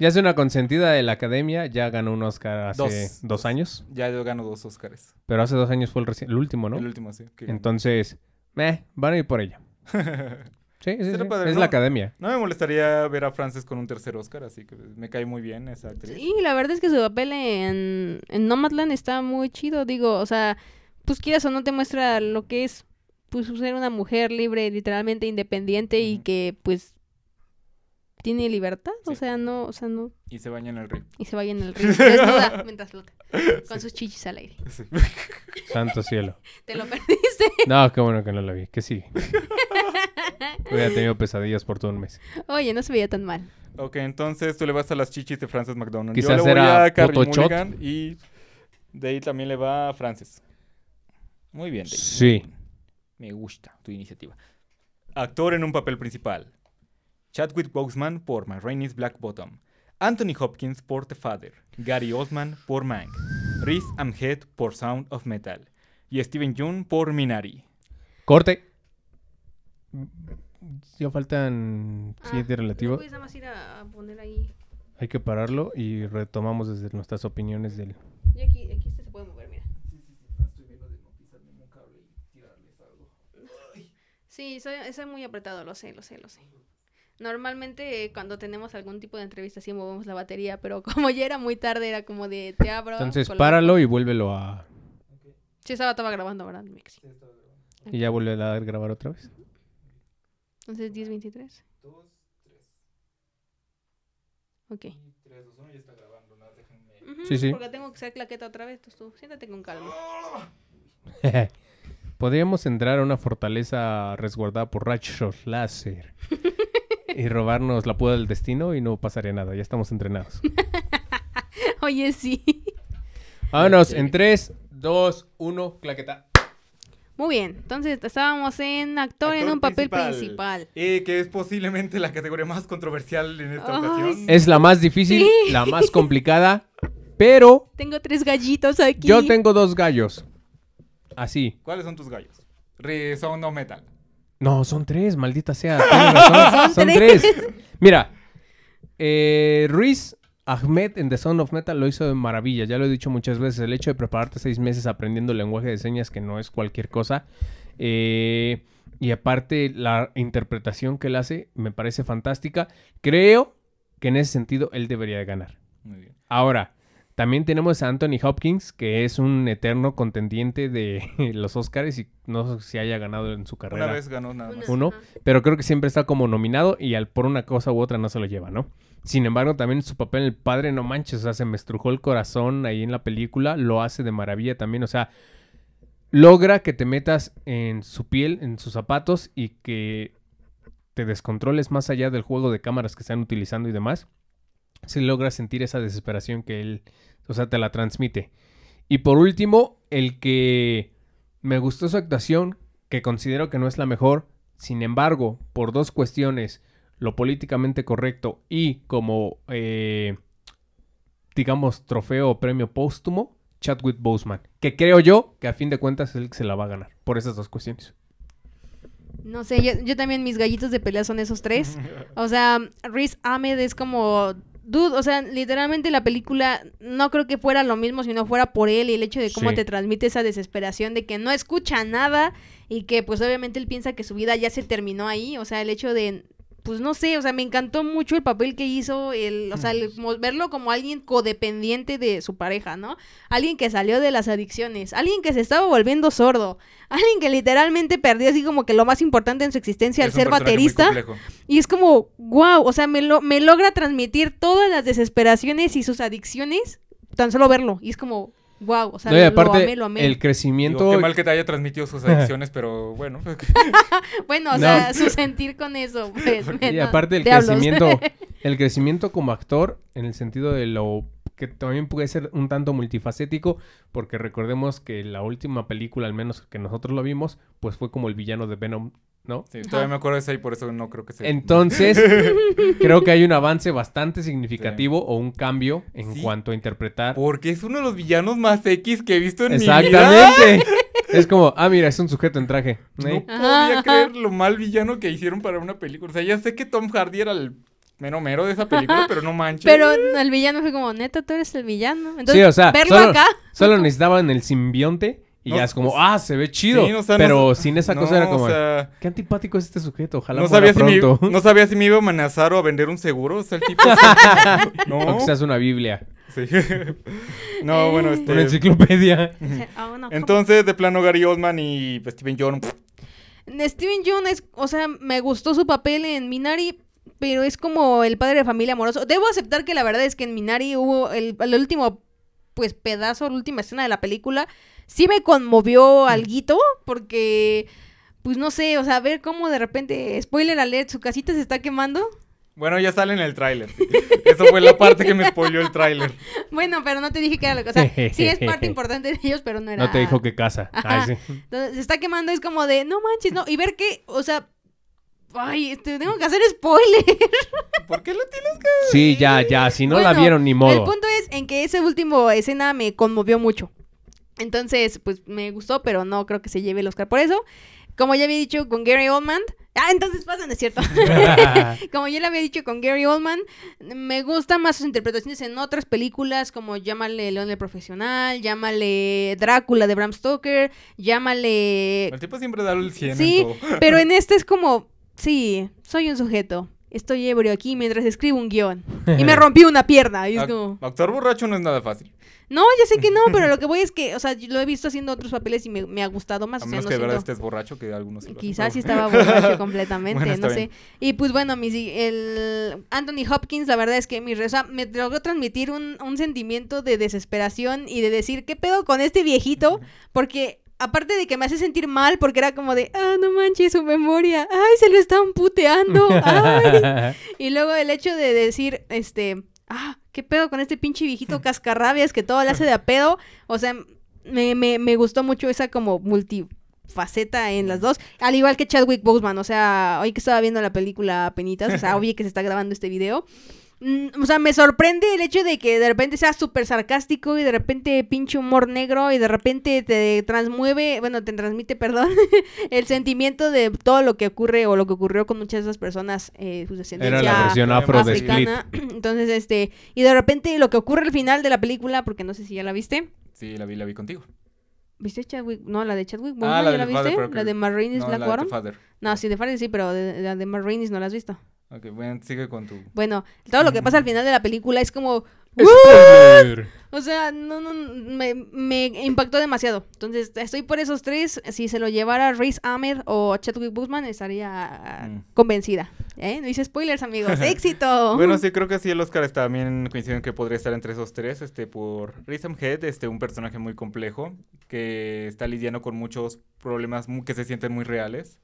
Ya es una consentida de la academia. Ya ganó un Oscar hace Dos. dos, años. Ya yo gano dos Oscars. Pero hace dos años fue el, el último, ¿no? El último, sí. ganó. Entonces, eh, van a ir por ella. Sí, sí, Será sí, padre, Es ¿no? la academia. No me molestaría ver a Frances con un tercer Oscar, así que me cae muy bien esa actriz. Sí, la verdad es que su papel en, en Nomadland está muy chido. Digo, o sea, pues quieras o no te muestra lo que es pues ser una mujer libre, literalmente independiente y que pues tiene libertad, o sea, no, o sea, no Y se baña en el río. y se vaya en el río desnuda mientras flota con sus chichis al aire. Sí. Santo cielo. Te lo perdiste. No, qué bueno que no la vi. Que sí. Hubiera tenido pesadillas por todo un mes. Oye, no se veía tan mal. ok, entonces tú le vas a las chichis de Frances McDonald. Quizás Yo le voy era a Carrie. Mulligan y de ahí también le va a Frances. Muy bien, Dave. Sí. Me gusta tu iniciativa. Actor en un papel principal. Chadwick Boseman por My Rain is Black Bottom. Anthony Hopkins por The Father. Gary Oldman por Mank. Riz Ahmed por Sound of Metal. Y Steven Yeun por Minari. Corte. Ya faltan siete Ah, relativos. Puedes nada más ir a, a poner ahí. Hay que pararlo y retomamos desde nuestras opiniones del... Y aquí, aquí este se puede mover, mira. Sí, soy, soy muy apretado, lo sé, lo sé, lo sé. Normalmente eh, cuando tenemos algún tipo de entrevista sí movemos la batería, pero como ya era muy tarde era como de te abro. Entonces coloco. páralo y vuélvelo a... Sí, estaba, estaba grabando, ¿verdad? Mix? Y ya vuelve a dar grabar otra vez. Entonces 10.23. Ok. Ujú, Sí, sí. Porque tengo que ser claqueta otra vez, entonces tú siéntate con calma. Podríamos entrar a una fortaleza resguardada por rayos láser y robarnos la puda del destino y no pasaría nada. Ya estamos entrenados. Oye, sí. Vámonos en 3, 2, 1, claqueta. Muy bien, entonces estábamos en actor, en Actor un papel principal. principal. Eh, que es posiblemente la categoría más controversial en esta Ay, ocasión. Es la más difícil, Sí. la más complicada, pero Tengo tres gallitos aquí. yo tengo dos gallos. Así. ¿Cuáles son tus gallos? Re Sound of Metal. No, son tres, maldita sea. Tienes razón, son, Son tres. Mira, eh, Ruiz Ahmed en The Sound of Metal lo hizo de maravilla. Ya lo he dicho muchas veces. El hecho de prepararte seis meses aprendiendo lenguaje de señas, que no es cualquier cosa. eh, y aparte, la interpretación que él hace me parece fantástica. Creo que en ese sentido él debería de ganar. Muy bien. Ahora, también tenemos a Anthony Hopkins, que es un eterno contendiente de los Oscars y no sé si haya ganado en su carrera Una vez ganó nada más. uno, pero creo que siempre está como nominado y al, por una cosa u otra no se lo lleva, ¿no? Sin embargo, también su papel en el padre, no manches, o sea, se me estrujó el corazón ahí en la película, lo hace de maravilla también, o sea, logra que te metas en su piel, en sus zapatos y que te descontroles más allá del juego de cámaras que están utilizando y demás. Se logra sentir esa desesperación que él, o sea, te la transmite. Y por último, el que me gustó su actuación, que considero que no es la mejor, sin embargo, por dos cuestiones, lo políticamente correcto y como, eh, digamos, trofeo o premio póstumo, Chadwick Boseman, que creo yo que a fin de cuentas es el que se la va a ganar por esas dos cuestiones. No sé, yo, yo también mis gallitos de pelea son esos tres. O sea, Riz Ahmed es como... Dude, o sea, literalmente la película no creo que fuera lo mismo si no fuera por él y el hecho de cómo Sí. te transmite esa desesperación de que no escucha nada y que pues obviamente él piensa que su vida ya se terminó ahí. O sea, el hecho de, pues no sé, o sea, me encantó mucho el papel que hizo, el, o sea, el verlo como alguien codependiente de su pareja, ¿no? Alguien que salió de las adicciones, alguien que se estaba volviendo sordo, alguien que literalmente perdió así como que lo más importante en su existencia al ser baterista. Y es como, wow, o sea, me, lo, me logra transmitir todas las desesperaciones y sus adicciones, tan solo verlo. Y es como, wow, o sea, No, y lo- aparte, lo amé, lo amé. el crecimiento... Digo, qué mal que te haya transmitido sus adicciones, pero bueno. Bueno, o No. sea, su sentir con eso, pues. Y aparte el crecimiento, el crecimiento como actor, en el sentido de lo que también puede ser un tanto multifacético, porque recordemos que la última película, al menos que nosotros lo vimos, pues fue como el villano de Venom, ¿no? Sí, todavía me acuerdo de esa y por eso no creo que sea. Entonces, creo que hay un avance bastante significativo o un cambio en Sí. cuanto a interpretar. Porque es uno de los villanos más X que he visto en mi vida. Exactamente. es como, ah, mira, es un sujeto en traje. No ¿eh? podía creer lo mal villano que hicieron para una película. O sea, ya sé que Tom Hardy era el mero mero de esa película, pero no manches. Pero el villano fue como, neta, tú eres el villano. Entonces, Sí, o sea, verlo solo- acá. Solo necesitaban el simbionte y No, ya es como, ah, se ve chido. Sí, o sea, pero sin esa no, cosa era como, O sea, qué antipático es este sujeto, ojalá no sabía, si me, pronto. no sabía si me iba a amenazar o a vender un seguro. O sea, el tipo. no. O quizás una biblia, Sí. no, bueno, una este. enciclopedia. Ah. Entonces, de plano, Gary Oldman y Steven John. Steven Yeun es, o sea, me gustó su papel en Minari, pero es como el padre de familia amoroso. Debo aceptar que la verdad es que en Minari hubo el, el último, pues, pedazo, la última escena de la película, sí me conmovió alguito, porque, pues, no sé, o sea, ver cómo de repente, spoiler alert, su casita se está quemando. Bueno, ya sale en el tráiler. Eso fue la parte que me spoileó el tráiler. Bueno, pero no te dije que era lo que, o sea, sí es parte importante de ellos, pero no era... No te dijo que casa. Ay, sí. Entonces, se está quemando, es como de, no manches, no. Y ver que, o sea, ay, este, tengo que hacer spoiler. ¿Por qué lo tienes que Sí, ya, ya, si no la vieron ni El modo. punto es en que esa última escena me conmovió mucho. Entonces, pues me gustó, pero no creo que se lleve el Oscar por eso. Como ya había dicho con Gary Oldman. Ah, entonces pasa, no es cierto. como ya le había dicho con Gary Oldman, me gustan más sus interpretaciones en otras películas, como llámale León el Profesional, llámale Drácula de Bram Stoker, llámale El tipo siempre da el 100 Sí, en todo. pero en este es como, sí, soy un sujeto. Estoy ebrio aquí mientras escribo un guion. Y me rompí una pierna. Y es como, Actuar borracho no es nada fácil. no, ya sé que no, pero lo que voy es que, o sea, yo lo he visto haciendo otros papeles y me, me ha gustado más. A o sea, menos no que de verdad siento- estés borracho, que algunos Quizás sí estaba borracho completamente, Bueno, no sé. Y pues bueno, mis, el Anthony Hopkins, la verdad es que mi reza me logró transmitir un, un sentimiento de desesperación y de decir, ¿qué pedo con este viejito? Porque aparte de que me hace sentir mal, porque era como de, ah, no manches su memoria, ay, se lo están puteando, ay. Y luego el hecho de decir, este, ah, ¿qué pedo con este pinche viejito cascarrabias que todo le hace de a pedo? O sea, me, me, me gustó mucho esa como multifaceta en las dos. Al igual que Chadwick Boseman, o sea, hoy que estaba viendo la película Penitas, o sea, obvio que se está grabando este video. Mm, O sea, me sorprende el hecho de que de repente sea súper sarcástico y de repente pinche humor negro y de repente te transmueve, bueno, te transmite, perdón, el sentimiento de todo lo que ocurre o lo que ocurrió con muchas de esas personas, eh, su descendencia Era la versión afro de Split. africana. Entonces, este, y de repente lo que ocurre al final de la película, porque no sé si ya la viste. Sí, la vi, la vi contigo. ¿Viste Chadwick? No, la de Chadwick Ah, Boseman, la ¿ya la de Father, viste? pero la de Marines No, Black la de Father. No, sí, de Father sí, pero de, de- la de Marines no la has visto. Ok, bueno, sigue con tu... Bueno, todo lo que pasa al final de la película es como... Spoiler. O sea, no, no, me, me impactó demasiado. Entonces, estoy por esos tres. Si se lo llevara Reese Ahmed o Chadwick Boseman, estaría Mm. convencida. ¿Eh? No hice spoilers, amigos. ¡Éxito! Bueno, sí, creo que sí, el Oscar también coinciden que podría estar entre esos tres, este, por Riz Head, este, un personaje muy complejo, que está lidiando con muchos problemas que se sienten muy reales,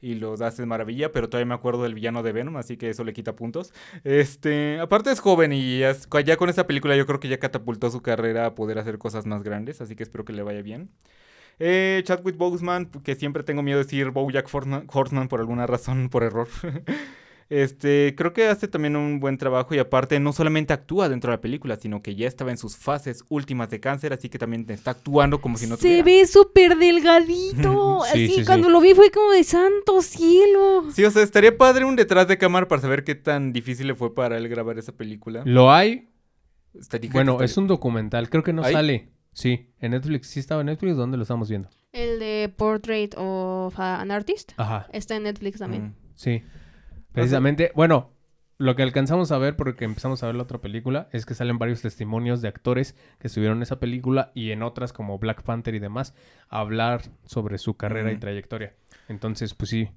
y los hace maravilla, pero todavía me acuerdo del villano de Venom, así que eso le quita puntos. Este, aparte es joven y ya, con esa película yo creo que ya catapultó su carrera a poder hacer cosas más grandes, así que espero que le vaya bien. Eh, Chadwick Boseman, que siempre tengo miedo de decir Bojack Horseman por alguna razón, por error. Este, creo que hace también un buen trabajo y aparte no solamente actúa dentro de la película, sino que ya estaba en sus fases últimas de cáncer, así que también está actuando como si no Se tuviera. ve súper delgadito. Sí, Así, sí, sí. cuando lo vi fue como de santo cielo. Sí, o sea, estaría padre un detrás de cámara para saber qué tan difícil le fue para él grabar esa película. Lo hay. Estaría- Bueno, estaría- es un documental. Creo que no sale. Sí, en Netflix. Sí estaba en Netflix. ¿Dónde lo estamos viendo? El de Portrait of an Artist Ajá. está en Netflix también. Mm. Sí. Precisamente, bueno, lo que alcanzamos a ver porque empezamos a ver la otra película es que salen varios testimonios de actores que estuvieron en esa película y en otras como Black Panther y demás a hablar sobre su carrera y trayectoria. Entonces, pues sí,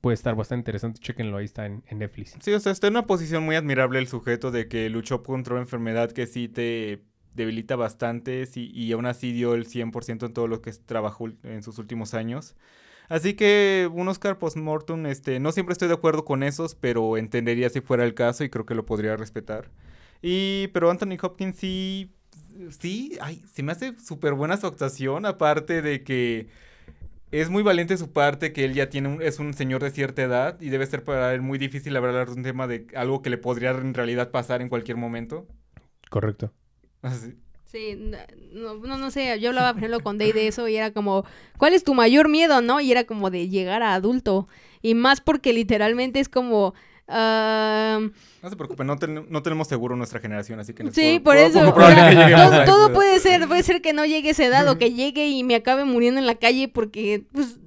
puede estar bastante interesante. Chéquenlo, ahí está en, en Netflix. Sí, o sea, está en una posición muy admirable el sujeto de que luchó contra una enfermedad que sí te debilita bastante sí, y aún así dio el 100% en todo lo que trabajó en sus últimos años. Así que un Oscar post-mortem, este, no siempre estoy de acuerdo con esos, pero entendería si fuera el caso y creo que lo podría respetar. Y, pero Anthony Hopkins sí, sí, ay, se me hace súper buena su actuación, aparte de que es muy valiente su parte, que él ya tiene un- es un señor de cierta edad y debe ser para él muy difícil hablar de un tema de algo que le podría en realidad pasar en cualquier momento. Correcto. Así. Sí, no, no, no sé, yo hablaba, por ejemplo, con Day de eso y era como, ¿cuál es tu mayor miedo, no? Y era como de llegar a adulto. Y más porque literalmente es como... ah, No se preocupen, no, ten- no tenemos seguro nuestra generación, así que... sí, por eso. poco o probable sea, que lleguemos a todo, puede ser, puede ser que no llegue a esa edad o que llegue y me acabe muriendo en la calle porque, pues,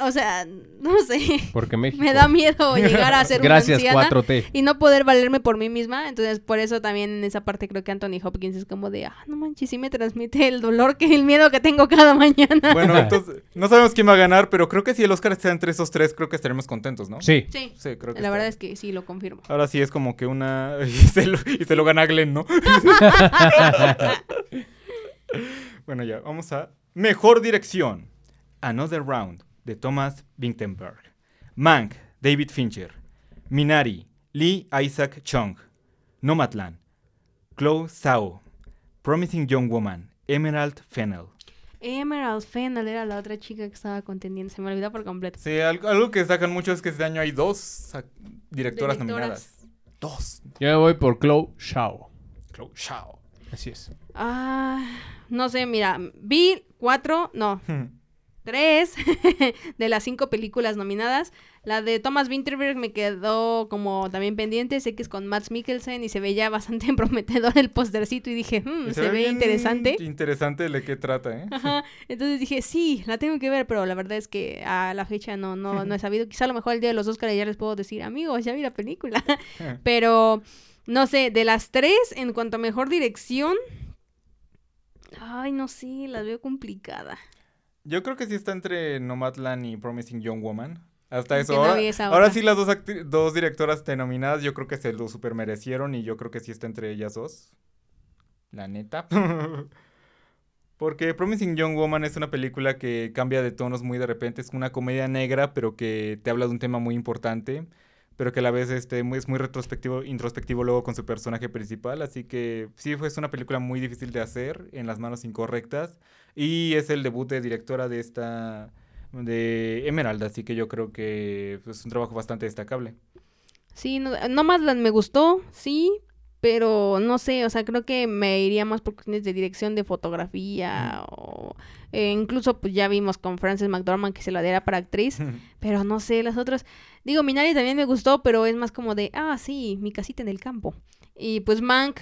o sea, no sé, Porque México. me da miedo llegar a ser una Gracias, anciana 4T. y no poder valerme por mí misma. Entonces, por eso también en esa parte creo que Anthony Hopkins es como de, ah, no manches, sí me transmite el dolor que el miedo que tengo cada mañana. Bueno, entonces, no sabemos quién va a ganar, pero creo que si el Oscar está entre esos tres, creo que estaremos contentos, ¿no? Sí. Sí, Sí, creo que la está. verdad es que sí, lo confirmo. Ahora sí es como que una... y, se lo, y se lo gana Glenn, ¿no? bueno, ya, vamos a... Mejor dirección. Another Round, de Thomas Vinterberg. Mank, David Fincher. Minari, Lee Isaac Chung. Nomadland, Chloe Zhao. Promising Young Woman, Emerald Fennell. Emerald Fennel era la otra chica que estaba contendiendo, se me olvidó por completo. Sí, algo, algo que destacan mucho es que este año hay dos directoras, Directoras. nominadas. Dos. Yo me voy por Chloe Shao. Chloe Zhao. Así es. Ah, no sé, mira, vi cuatro, no, tres de las cinco películas nominadas. La de Thomas Winterberg me quedó como también pendiente. Sé que es con Max Mikkelsen y se veía bastante prometedor el postercito y dije, "Hmm, Y se, ve interesante. Interesante de qué trata, ¿eh? Ajá. Entonces dije, sí, la tengo que ver, pero la verdad es que a la fecha no, no, no he sabido. Quizá a lo mejor el día de los Oscars ya les puedo decir, amigos, ya vi la película. pero, no sé, de las tres, en cuanto a mejor dirección, ay, no sé, las veo complicada. Yo creo que sí está entre Nomadland y Promising Young Woman. Hasta eso. ahora, ahora sí las dos, dos directoras denominadas yo creo que se lo super merecieron y yo creo que sí está entre ellas dos. La neta. Porque Promising Young Woman es una película que cambia de tonos muy de repente. Es una comedia negra, pero que te habla de un tema muy importante. Pero que a la vez este, es muy retrospectivo, introspectivo luego con su personaje principal. Así que sí, fue es una película muy difícil de hacer en las manos incorrectas. Y es el debut de directora de esta. de Emerald. Así que yo creo que pues, es un trabajo bastante destacable. Sí, no, Nomadland me gustó, sí, pero no sé, o sea, creo que me iría más por cuestiones de dirección de fotografía o eh, incluso pues ya vimos con Frances McDormand que se la diera para actriz, pero no sé, las otras, digo, Minari también me gustó, pero es más como de, ah, sí, mi casita en el campo. Y pues Mank,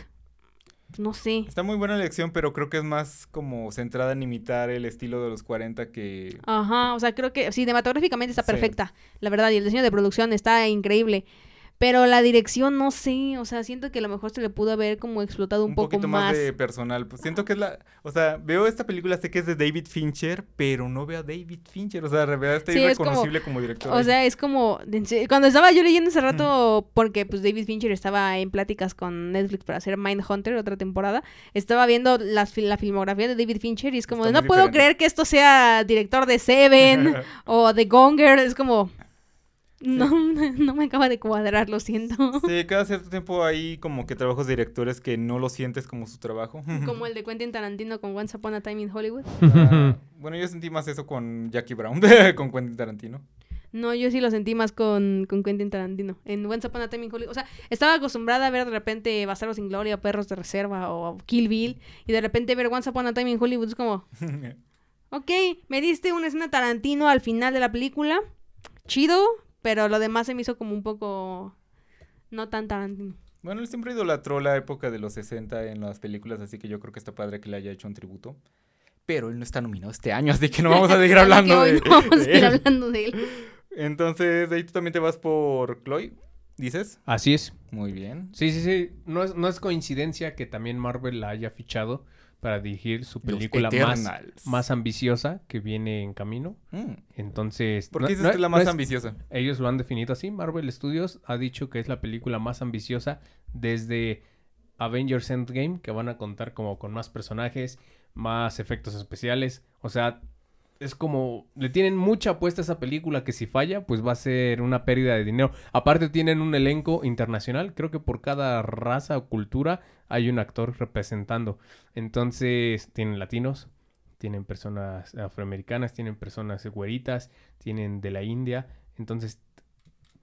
no sé. Está muy buena elección, pero creo que es más como centrada en imitar el estilo de los 40 que... Ajá, o sea, creo que cinematográficamente está Sí. perfecta, la verdad, y el diseño de producción está increíble. Pero la dirección, no sé, o sea, siento que a lo mejor se le pudo haber como explotado un, un poco poquito más. más de personal. Pues siento que es la... O sea, veo esta película, sé que es de David Fincher, pero no veo a David Fincher. O sea, de verdad está Sí, es como- irreconocible como, director. O sea, es como, cuando estaba yo leyendo hace rato, porque pues David Fincher estaba en pláticas con Netflix para hacer Mindhunter otra temporada, estaba viendo fil- la filmografía de David Fincher y es como, Está no puedo diferente. creer que esto sea director de Seven o de Gonger, es como, no, no me acaba de cuadrar, lo siento. Sí, cada cierto tiempo hay como que trabajos de directores que no lo sientes como su trabajo. Como el de Quentin Tarantino con Once Upon a Time in Hollywood. Ah, bueno, yo sentí más eso con Jackie Brown, con Quentin Tarantino. No, yo sí lo sentí más con, con Quentin Tarantino. En Once Upon a Time in Hollywood. O sea, estaba acostumbrada a ver de repente Bastardos sin Gloria, Perros de Reserva o Kill Bill. Y de repente ver Once Upon a Time in Hollywood es como, ok, me diste una escena Tarantino al final de la película. Chido, pero lo demás se me hizo como un poco no tan Tarantino. Bueno, él siempre idolatró la época de los 60 en las películas, así que yo creo que está padre que le haya hecho un tributo. Pero él no está nominado este año, así que no vamos a seguir hablando de, no vamos a de seguir él. hablando de él. Entonces, de ahí tú también te vas por Chloe, ¿dices? Así es. Muy bien. Sí, sí, sí. No es, no es coincidencia que también Marvel la haya fichado para dirigir su película más, más ambiciosa que viene en camino. Mm. Entonces, ¿Por qué dices no- que es la no más es- ambiciosa? Ellos lo han definido así. Marvel Studios ha dicho que es la película más ambiciosa desde Avengers Endgame, que van a contar como con más personajes, más efectos especiales. O sea, es como le tienen mucha apuesta a esa película que si falla, pues va a ser una pérdida de dinero. Aparte tienen un elenco internacional, creo que por cada raza o cultura hay un actor representando. Entonces, tienen latinos, tienen personas afroamericanas, tienen personas güeritas, tienen de la India. Entonces,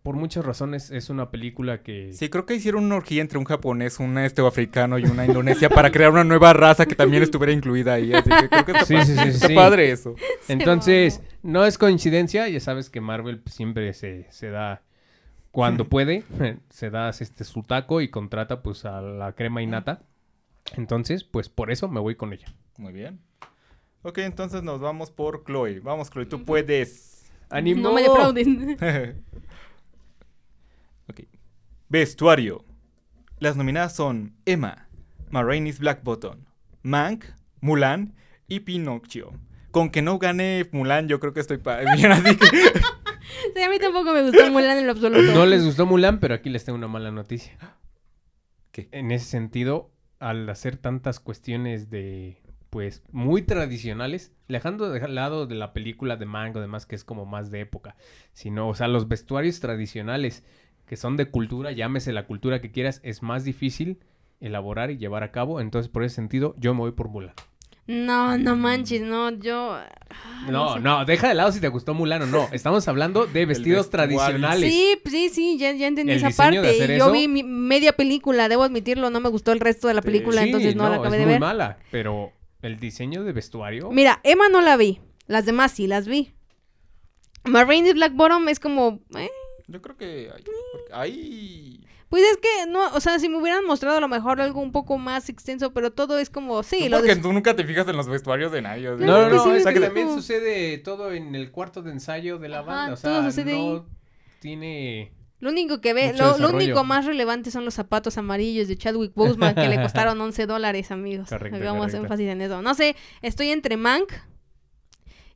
por muchas razones es una película que... Sí, creo que hicieron una orgía entre un japonés, un este africano y una indonesia para crear una nueva raza que también estuviera incluida ahí. Así que creo que está, Sí, pa- sí, sí, está sí. padre eso. Entonces, no es coincidencia, ya sabes que Marvel siempre se, se da, cuando puede, se da este su taco y contrata pues a la crema y nata. Entonces, pues por eso me voy con ella. Muy bien. Ok, entonces nos vamos por Chloe. Vamos, Chloe, tú puedes. ¡Ánimo! No me defrauden. ok. Vestuario. Las nominadas son Emma, Marraine's Black Button, Mank, Mulan y Pinocchio. Con que no gane Mulan, yo creo que estoy bien, así que... Sí, a mí tampoco me gustó Mulan en lo absoluto. No les gustó Mulan, pero aquí les tengo una mala noticia. ¿Qué? En ese sentido, al hacer tantas cuestiones de, pues, muy tradicionales, dejando de lado de la película de Mango, demás, que es como más de época, sino, o sea, los vestuarios tradicionales que son de cultura, llámese la cultura que quieras, es más difícil elaborar y llevar a cabo. Entonces, por ese sentido, yo me voy por Mulan. No, no manches, no, yo... No, sé. no, deja de lado si te gustó Mulan o no. Estamos hablando de vestidos tradicionales. Sí, sí, sí, ya, ya entendí El esa de parte. hacer yo eso- vi mi- media película, debo admitirlo, no me gustó el resto de la película, Sí, entonces no, la acabé es de muy ver. mala, pero el diseño de vestuario... Mira, Emma no la vi, las demás sí las vi. Marine Black Bottom es como... eh, Yo creo que... Hay... porque hay- Pues es que no, o sea, si me hubieran mostrado a lo mejor algo un poco más extenso, pero todo es como, sí, lo porque de... tú nunca te fijas en los vestuarios de nadie. o sea, No, no, que no, sí es que también sucede todo en el cuarto de ensayo de la Ajá, banda. O todo sea, sucede no ahí. tiene... Lo único que ve, lo, lo único más relevante son los zapatos amarillos de Chadwick Boseman que le costaron 11 dólares, amigos. Correcto, Hagamos correcto. énfasis en eso. No sé, estoy entre Mank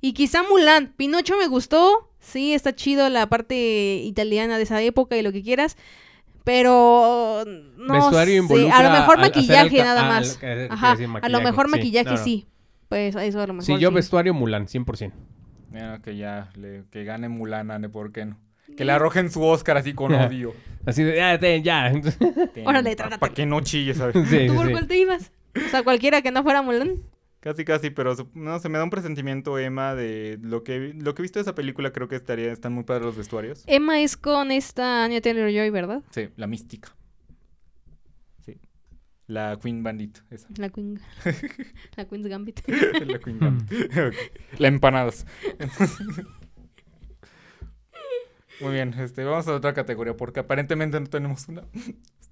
y quizá Mulan. Pinocho me gustó, sí, está chido la parte italiana de esa época y lo que quieras, pero no Vestuario sé, involucra a lo mejor maquillaje nada ah, más. Ajá, decir a lo maquillaje, mejor sí, maquillaje no, no. sí. Pues eso a lo mejor Sí, yo sí. vestuario Mulan, 100%. Mira, que ya, le- que gane Mulan, Ane, ¿por qué no? Que le arrojen su Oscar así con odio. Así de, ya, ten, ya. Órale, Para trátate. que no chille, ¿sabes? Sí, ¿Tú sí, por sí. cuál te ibas? O sea, cualquiera que no fuera Mulan. Casi, casi, pero no se me da un presentimiento, Emma, de lo que, lo que he visto de esa película. Creo que estaría, están muy padres los vestuarios. Emma es con esta Anya Taylor-Joy, ¿verdad? Sí, la mística. Sí. La Queen Bandit, esa. La Queen. la Queen's Gambit. la Queen Bandit. Ok. La empanadas. Muy bien, este, vamos a otra categoría porque aparentemente no tenemos una.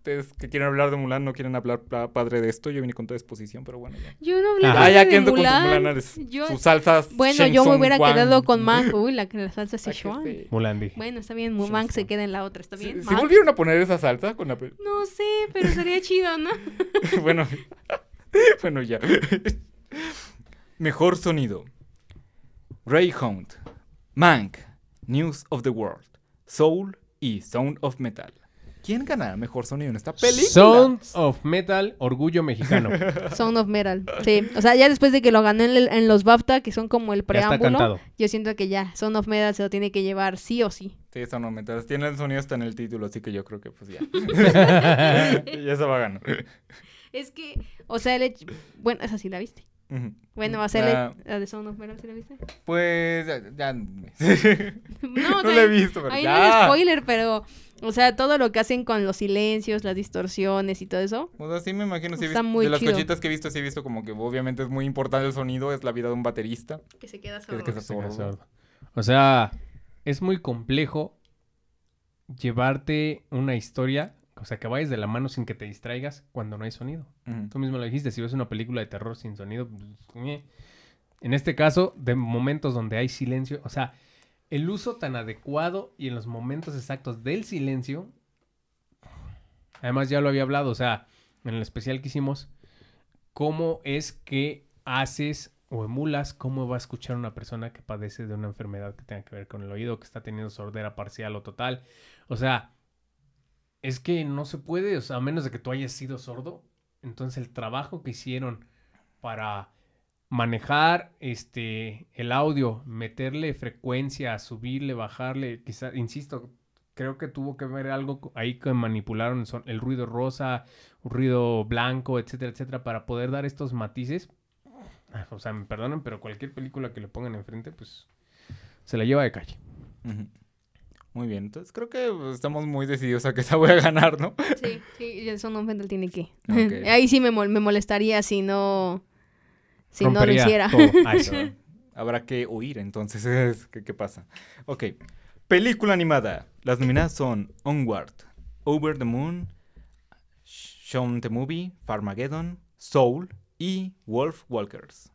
Ustedes que quieren hablar de Mulan no quieren hablar pa- padre de esto. Yo vine con toda exposición, pero bueno, ya. Yo no hablé Ah, ya de que con Mulan. Eres- Yo- sus salsas. Bueno, yo me hubiera quedado con Mank. Uy, la, la salsa Ah, Sichuan. Mulan, dije. Bueno, está bien. Mank se queda en la otra, ¿está ¿Sí, bien? sí Mank. volvieron a poner esa salsa con la No sé, pero sería chido, ¿no? bueno, bueno, ya. Mejor sonido. Greyhound, Mank, News of the World, Soul y Sound of Metal. ¿Quién ganará mejor sonido en esta película? Sound of Metal, Orgullo Mexicano. Sound of Metal. Sí. O sea, ya después de que lo gané en, el- en los BAFTA, que son como el preámbulo, yo siento que ya Sound of Metal se lo tiene que llevar sí o sí. Sí, Sound of Metal. Tiene el sonido hasta en el título, así que yo creo que pues ya. ya se va a ganar. Es que, o sea, el hecho... Bueno, esa sí la viste. Bueno, va a ser la de Sound of Metal, ¿sí la viste? Pues ya, ya- No, no o sea, la he visto, pero Ahí no hay ya. spoiler, pero, o sea, todo lo que hacen con los silencios, las distorsiones y todo eso. O sea, sí me imagino, sí Está visto- muy de las chido. cochitas que he visto, sí he visto como que obviamente es muy importante el sonido, es la vida de un baterista. Que se queda Que- sordo. que se- queda sordo. O sea, es muy complejo llevarte una historia, o sea, que vayas de la mano sin que te distraigas cuando no hay sonido. Tú mismo lo dijiste, si ves una película de terror sin sonido, pues, ñe. en este caso, de momentos donde hay silencio, o sea, el uso tan adecuado y en los momentos exactos del silencio, además ya lo había hablado, o sea, en el especial que hicimos, cómo es que haces o emulas cómo va a escuchar una persona que padece de una enfermedad que tenga que ver con el oído, que está teniendo sordera parcial o total. O sea, es que no se puede, o sea, a menos de que tú hayas sido sordo. Entonces el trabajo que hicieron para manejar este el audio, meterle frecuencia, subirle, bajarle, quizá, insisto, creo que tuvo que ver algo ahí que manipularon el, el ruido rosa, un ruido blanco, etcétera, etcétera, para poder dar estos matices. Ah, O sea, me perdonen, pero cualquier película que le pongan enfrente, pues se la lleva de calle. Muy bien, entonces creo que pues, estamos muy decididos a que esa voy a ganar, ¿no? Sí, sí, el Sound of Metal tiene que. Ok. Ahí sí me, mol- me molestaría si no. Si no lo hiciera. Ay, Habrá que oír, entonces, es- ¿qué, qué pasa? Ok, película animada. Las nominadas son Onward, Over the Moon, Shaun the Movie, Farmageddon, Soul y Wolf Walkers.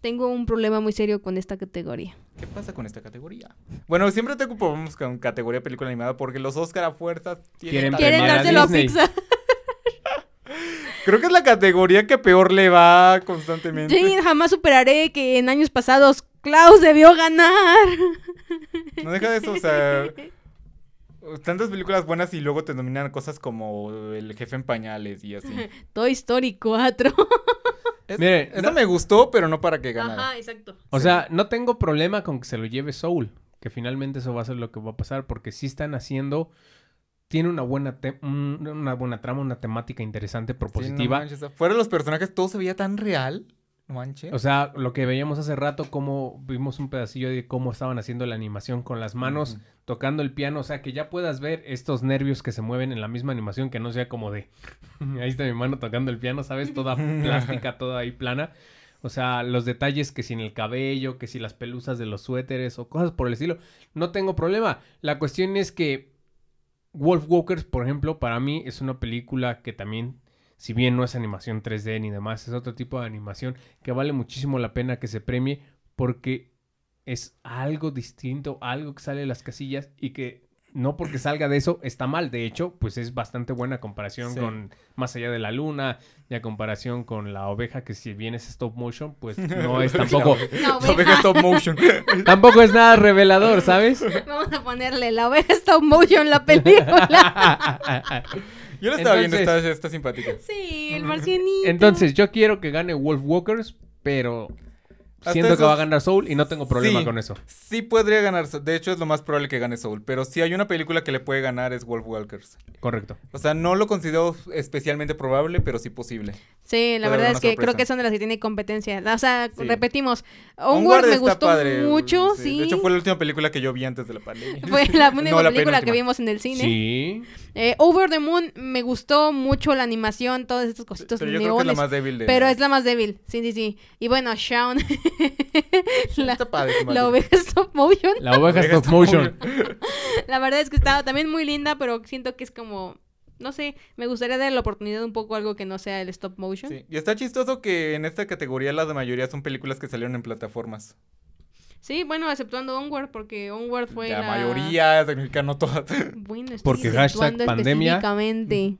Tengo un problema muy serio con esta categoría. ¿Qué pasa con esta categoría? Bueno, siempre tengo problemas con categoría película animada porque los Oscar a fuerzas Quieren tal- Quieren dárselo a. Pixar. Creo que es la categoría que peor le va constantemente. Sí, jamás superaré que en años pasados Klaus debió ganar. No deja de eso, o sea. Tantas películas buenas y luego te dominan cosas como El jefe en pañales y así. Toy Story 4. Es- Mire, esa no- me gustó, pero no para que ganara. Ajá, exacto. O sea, no tengo problema con que se lo lleve Soul, que finalmente eso va a ser lo que va a pasar, porque sí están haciendo, tiene una buena, una buena trama, una temática interesante, Sí, no propositiva. manches, fuera de los personajes, todo se veía tan real. O sea, lo que veíamos hace rato, cómo vimos un pedacillo de cómo estaban haciendo la animación con las manos, tocando el piano, o sea, que ya puedas ver estos nervios que se mueven en la misma animación, que no sea como de, ahí está mi mano tocando el piano, ¿sabes? Toda plástica, toda ahí plana. O sea, los detalles que si en el cabello, que si las pelusas de los suéteres o cosas por el estilo, no tengo problema. La cuestión es que Wolf Walkers, por ejemplo, para mí es una película que también, si bien no es animación 3D ni demás, es otro tipo de animación que vale muchísimo la pena que se premie porque es algo distinto, algo que sale de las casillas y que no porque salga de eso está mal. De hecho, pues es bastante buena a comparación Sí. con Más allá de la luna y a comparación con la oveja que si bien es stop motion, pues no es tampoco La oveja. stop motion. tampoco es nada revelador, ¿sabes? Vamos a ponerle la oveja stop motion la película. Yo la estaba viendo, está, está simpática. Sí, el marcianito. Entonces, yo quiero que gane Wolf Walkers, pero Hasta siento que va a ganar Soul y no tengo problema Sí. con eso. Sí podría ganar, de hecho es lo más probable que gane Soul, pero si hay una película que le puede ganar es Wolf Walkers. Correcto. O sea, no lo considero especialmente probable, pero sí posible. Sí, la Puede verdad es que creo sorpresa. que son de las que tiene competencia. O sea, Sí. repetimos, Onward Onward me está gustó padre, mucho, sí. De hecho fue la última película que yo vi antes de la pandemia. Fue la única No, la película que vimos en el cine. Sí. Eh, Over the Moon me gustó mucho la animación, todas estas cositas Pero yo creo que es la neones. más débil de Pero las- es la más débil, sí, sí, sí. Y bueno, Shaun, la, Está padre, está la padre. oveja stop motion. La oveja stop motion. La verdad es que estaba también muy linda, pero siento que es como, no sé, me gustaría darle la oportunidad un poco algo que no sea el stop motion. Sí, Y está chistoso que en esta categoría la mayoría son películas que salieron en plataformas. Sí, bueno, exceptuando Onward, porque Onward fue la la... mayoría, significa no todas. Bueno, estoy Porque hashtag pandemia. específicamente.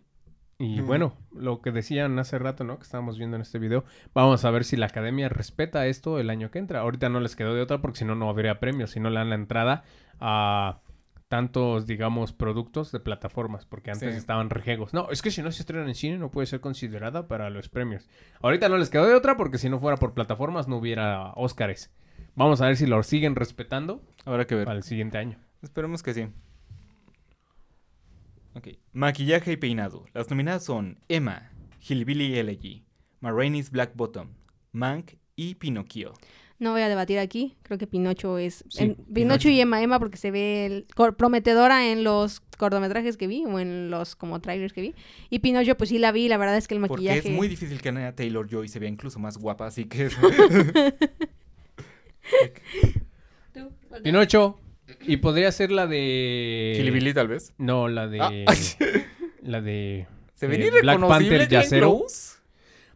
Y bueno, lo que decían hace rato, ¿no? Que estábamos viendo en este video. Vamos a ver si la academia respeta esto el año que entra. Ahorita no les quedó de otra porque si no, no habría premios. Si no le dan la entrada a tantos, digamos, productos de plataformas. Porque antes Sí. estaban rejegos. No, es que si no se estrena en cine no puede ser considerada para los premios. Ahorita no les quedó de otra porque si no fuera por plataformas no hubiera Óscares. Vamos a ver si lo siguen respetando Habrá que ver. para el siguiente año. Esperemos que sí. Ok. Maquillaje y peinado. Las nominadas son Emma, Hillbilly Elegy, Ma Rainey's Black Bottom, Mank y Pinocchio. No voy a debatir aquí. Creo que Pinocho es. Sí, en- Pinocho, Pinocho. y Emma Emma porque se ve el- cor- prometedora en los cortometrajes que vi o en los como trailers que vi. Y Pinocho, pues sí la vi. La verdad es que el Porque maquillaje. es muy difícil que Anya Taylor Joy se vea incluso más guapa, así que... Pinocho. Y podría ser la de. Chili Billy, tal vez. No, la de. Ah, La de. ¿Se eh, ve Black Panther Yacero.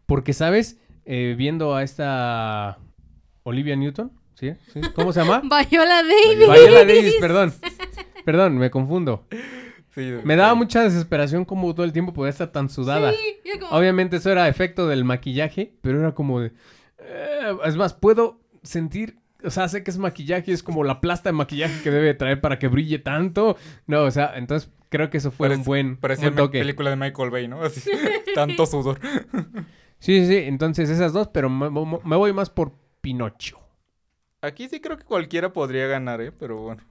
Porque, ¿sabes? Eh, viendo a esta. Olivia Newton. ¿Sí? ¿Sí? ¿Cómo se llama? Viola Davis. Viola Davis, perdón. Perdón, me confundo. Sí, Me daba mucha desesperación como todo el tiempo podía estar tan sudada. Sí, como- Obviamente eso era efecto del maquillaje, pero era como de... eh, es más, puedo sentir... O sea, sé que es maquillaje, es como la plasta de maquillaje que debe traer para que brille tanto. No, o sea, entonces creo que eso fue un buen, Parecía buen toque. película de Michael Bay, ¿no? Así, tanto sudor. Sí, sí, sí, entonces esas dos, pero me, voy más por Pinocho. Aquí sí creo que cualquiera podría ganar, ¿eh? Pero bueno.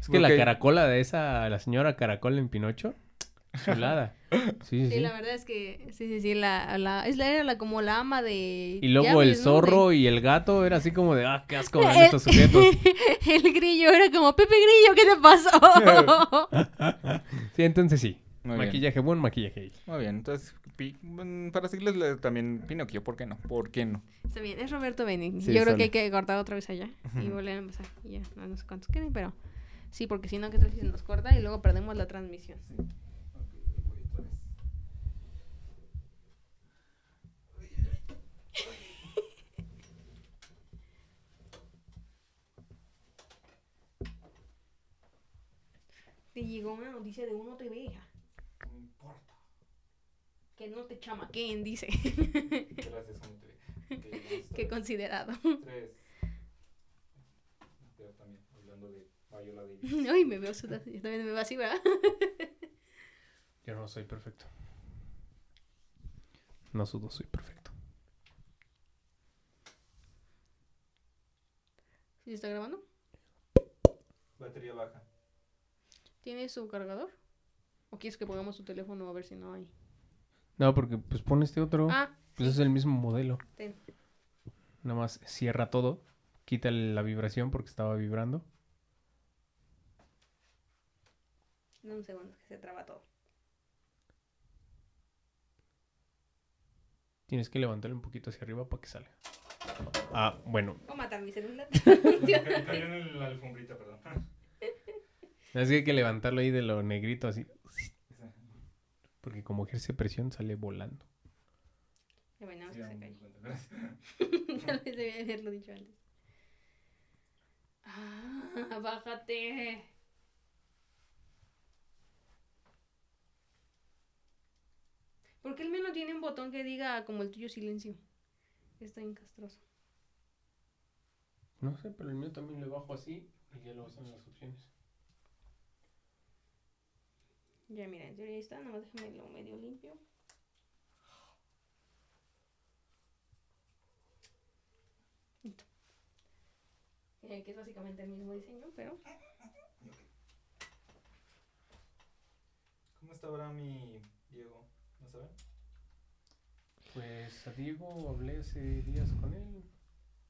Es que la caracola de esa, la señora caracola en Pinocho, chulada. Sí, sí, Sí, sí. la verdad es que sí, sí, sí, la, la, es la, era la, como la ama de... Y luego el zorro y el gato era así como de, ah, qué asco ven El- estos sujetos. el grillo era como, Pepe Grillo, ¿qué te pasó? Sí, entonces sí. Muy bien. maquillaje, buen maquillaje. Muy bien, entonces, mm, para seguirles le- también Pinocchio, ¿por qué no? ¿Por qué no? Está bien, es Roberto Benigni. Sí, Yo creo sale. que hay que cortar otra vez allá y volver a empezar. Y ya, no, no sé cuántos queden, pero sí, porque si no, ¿qué tal si se nos corta y luego perdemos la transmisión? Te llegó una noticia de uno TV, hija. No importa. Que no te chamaqueen, dice. Gracias, Qué considerado. Tres. Pero también, hablando de Viola Davis. Ay, me veo sudada. Yo también me veo así, ¿verdad? Yo no soy perfecto. No sudo, soy perfecto. ¿Sí está grabando? Batería baja. ¿Tiene su cargador? ¿O quieres que pongamos su teléfono a ver si no hay? No, porque pues pon este otro. Ah, Pues es el mismo modelo. ten. Nada más cierra todo. Quita la vibración porque estaba vibrando. Dame un segundo que se traba todo. Tienes que levantarlo un poquito hacia arriba para que salga. Ah, bueno. Voy a matar mi celular. Cayó en la alfombrita, perdón. Así que hay que levantarlo ahí de lo negrito así. Porque como ejerce presión sale volando. Ya bueno, Sí, se. Tal vez debía haberlo dicho antes. Ah, bájate. ¿Por qué el mío no tiene un botón que diga como el tuyo silencio? Está encastroso. No sé, pero el mío también le bajo así y ya luego salen las opciones. Ya mira, en teoría ahí está, nada más déjame lo medio limpio. Listo. Eh, que es básicamente el mismo diseño, pero ¿Cómo está ahora mi Diego? ¿No saben? Pues a Diego hablé hace días con él.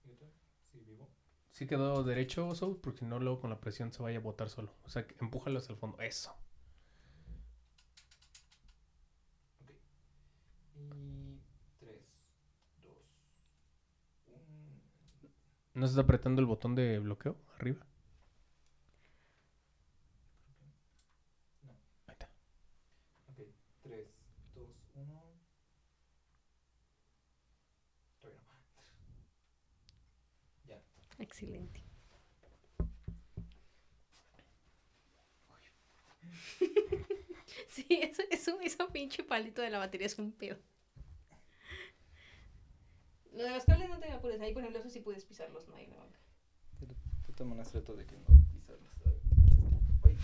¿Qué tal? Sí, vivo. Sí quedó derecho, Soul, porque si no luego con la presión se vaya a botar solo. O sea, que empújalo hacia el fondo. Eso. Y 3, 2, 1. ¿No se está apretando el botón de bloqueo arriba? No. Ahí está. Ok, 3, 2, 1. Todavía no. Ya. excelente. sí, eso, eso, eso pinche palito de la batería es un pedo. Lo de los cables no te apures. Ahí, por ejemplo, eso sí puedes pisarlos, no hay bronca. De todas maneras trato de que no pisarlos. Ay.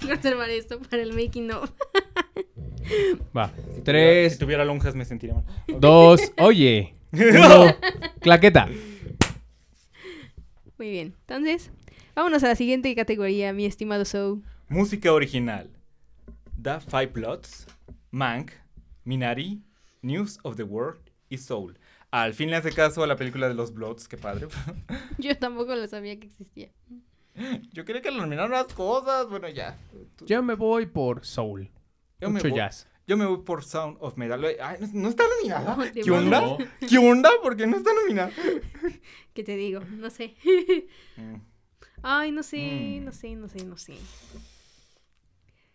Reservar esto para el making of. Va. Si tuviera- Tres, Si tuviera lonjas me sentiría mal. dos, oye. Uno, claqueta. Muy bien. Entonces, vámonos a la siguiente categoría, mi estimado Sou. Música original. The Five Plots, Mank, Minari, News of the World y Soul. Al fin le hace caso a la película de los Bloods, qué padre. Yo tampoco lo sabía que existía. Yo quería que nominaran las cosas, bueno, ya. Yo me voy por Soul. Yo me Mucho voy- jazz. Yo me voy por Sound of Metal. Ay, ¿no, no está nominada? No, ¿Qué onda? No. ¿Qué onda? ¿Por qué no está nominada? ¿Qué te digo? No sé. Mm, Ay, no sé, Mm. no sé, no sé, no sé.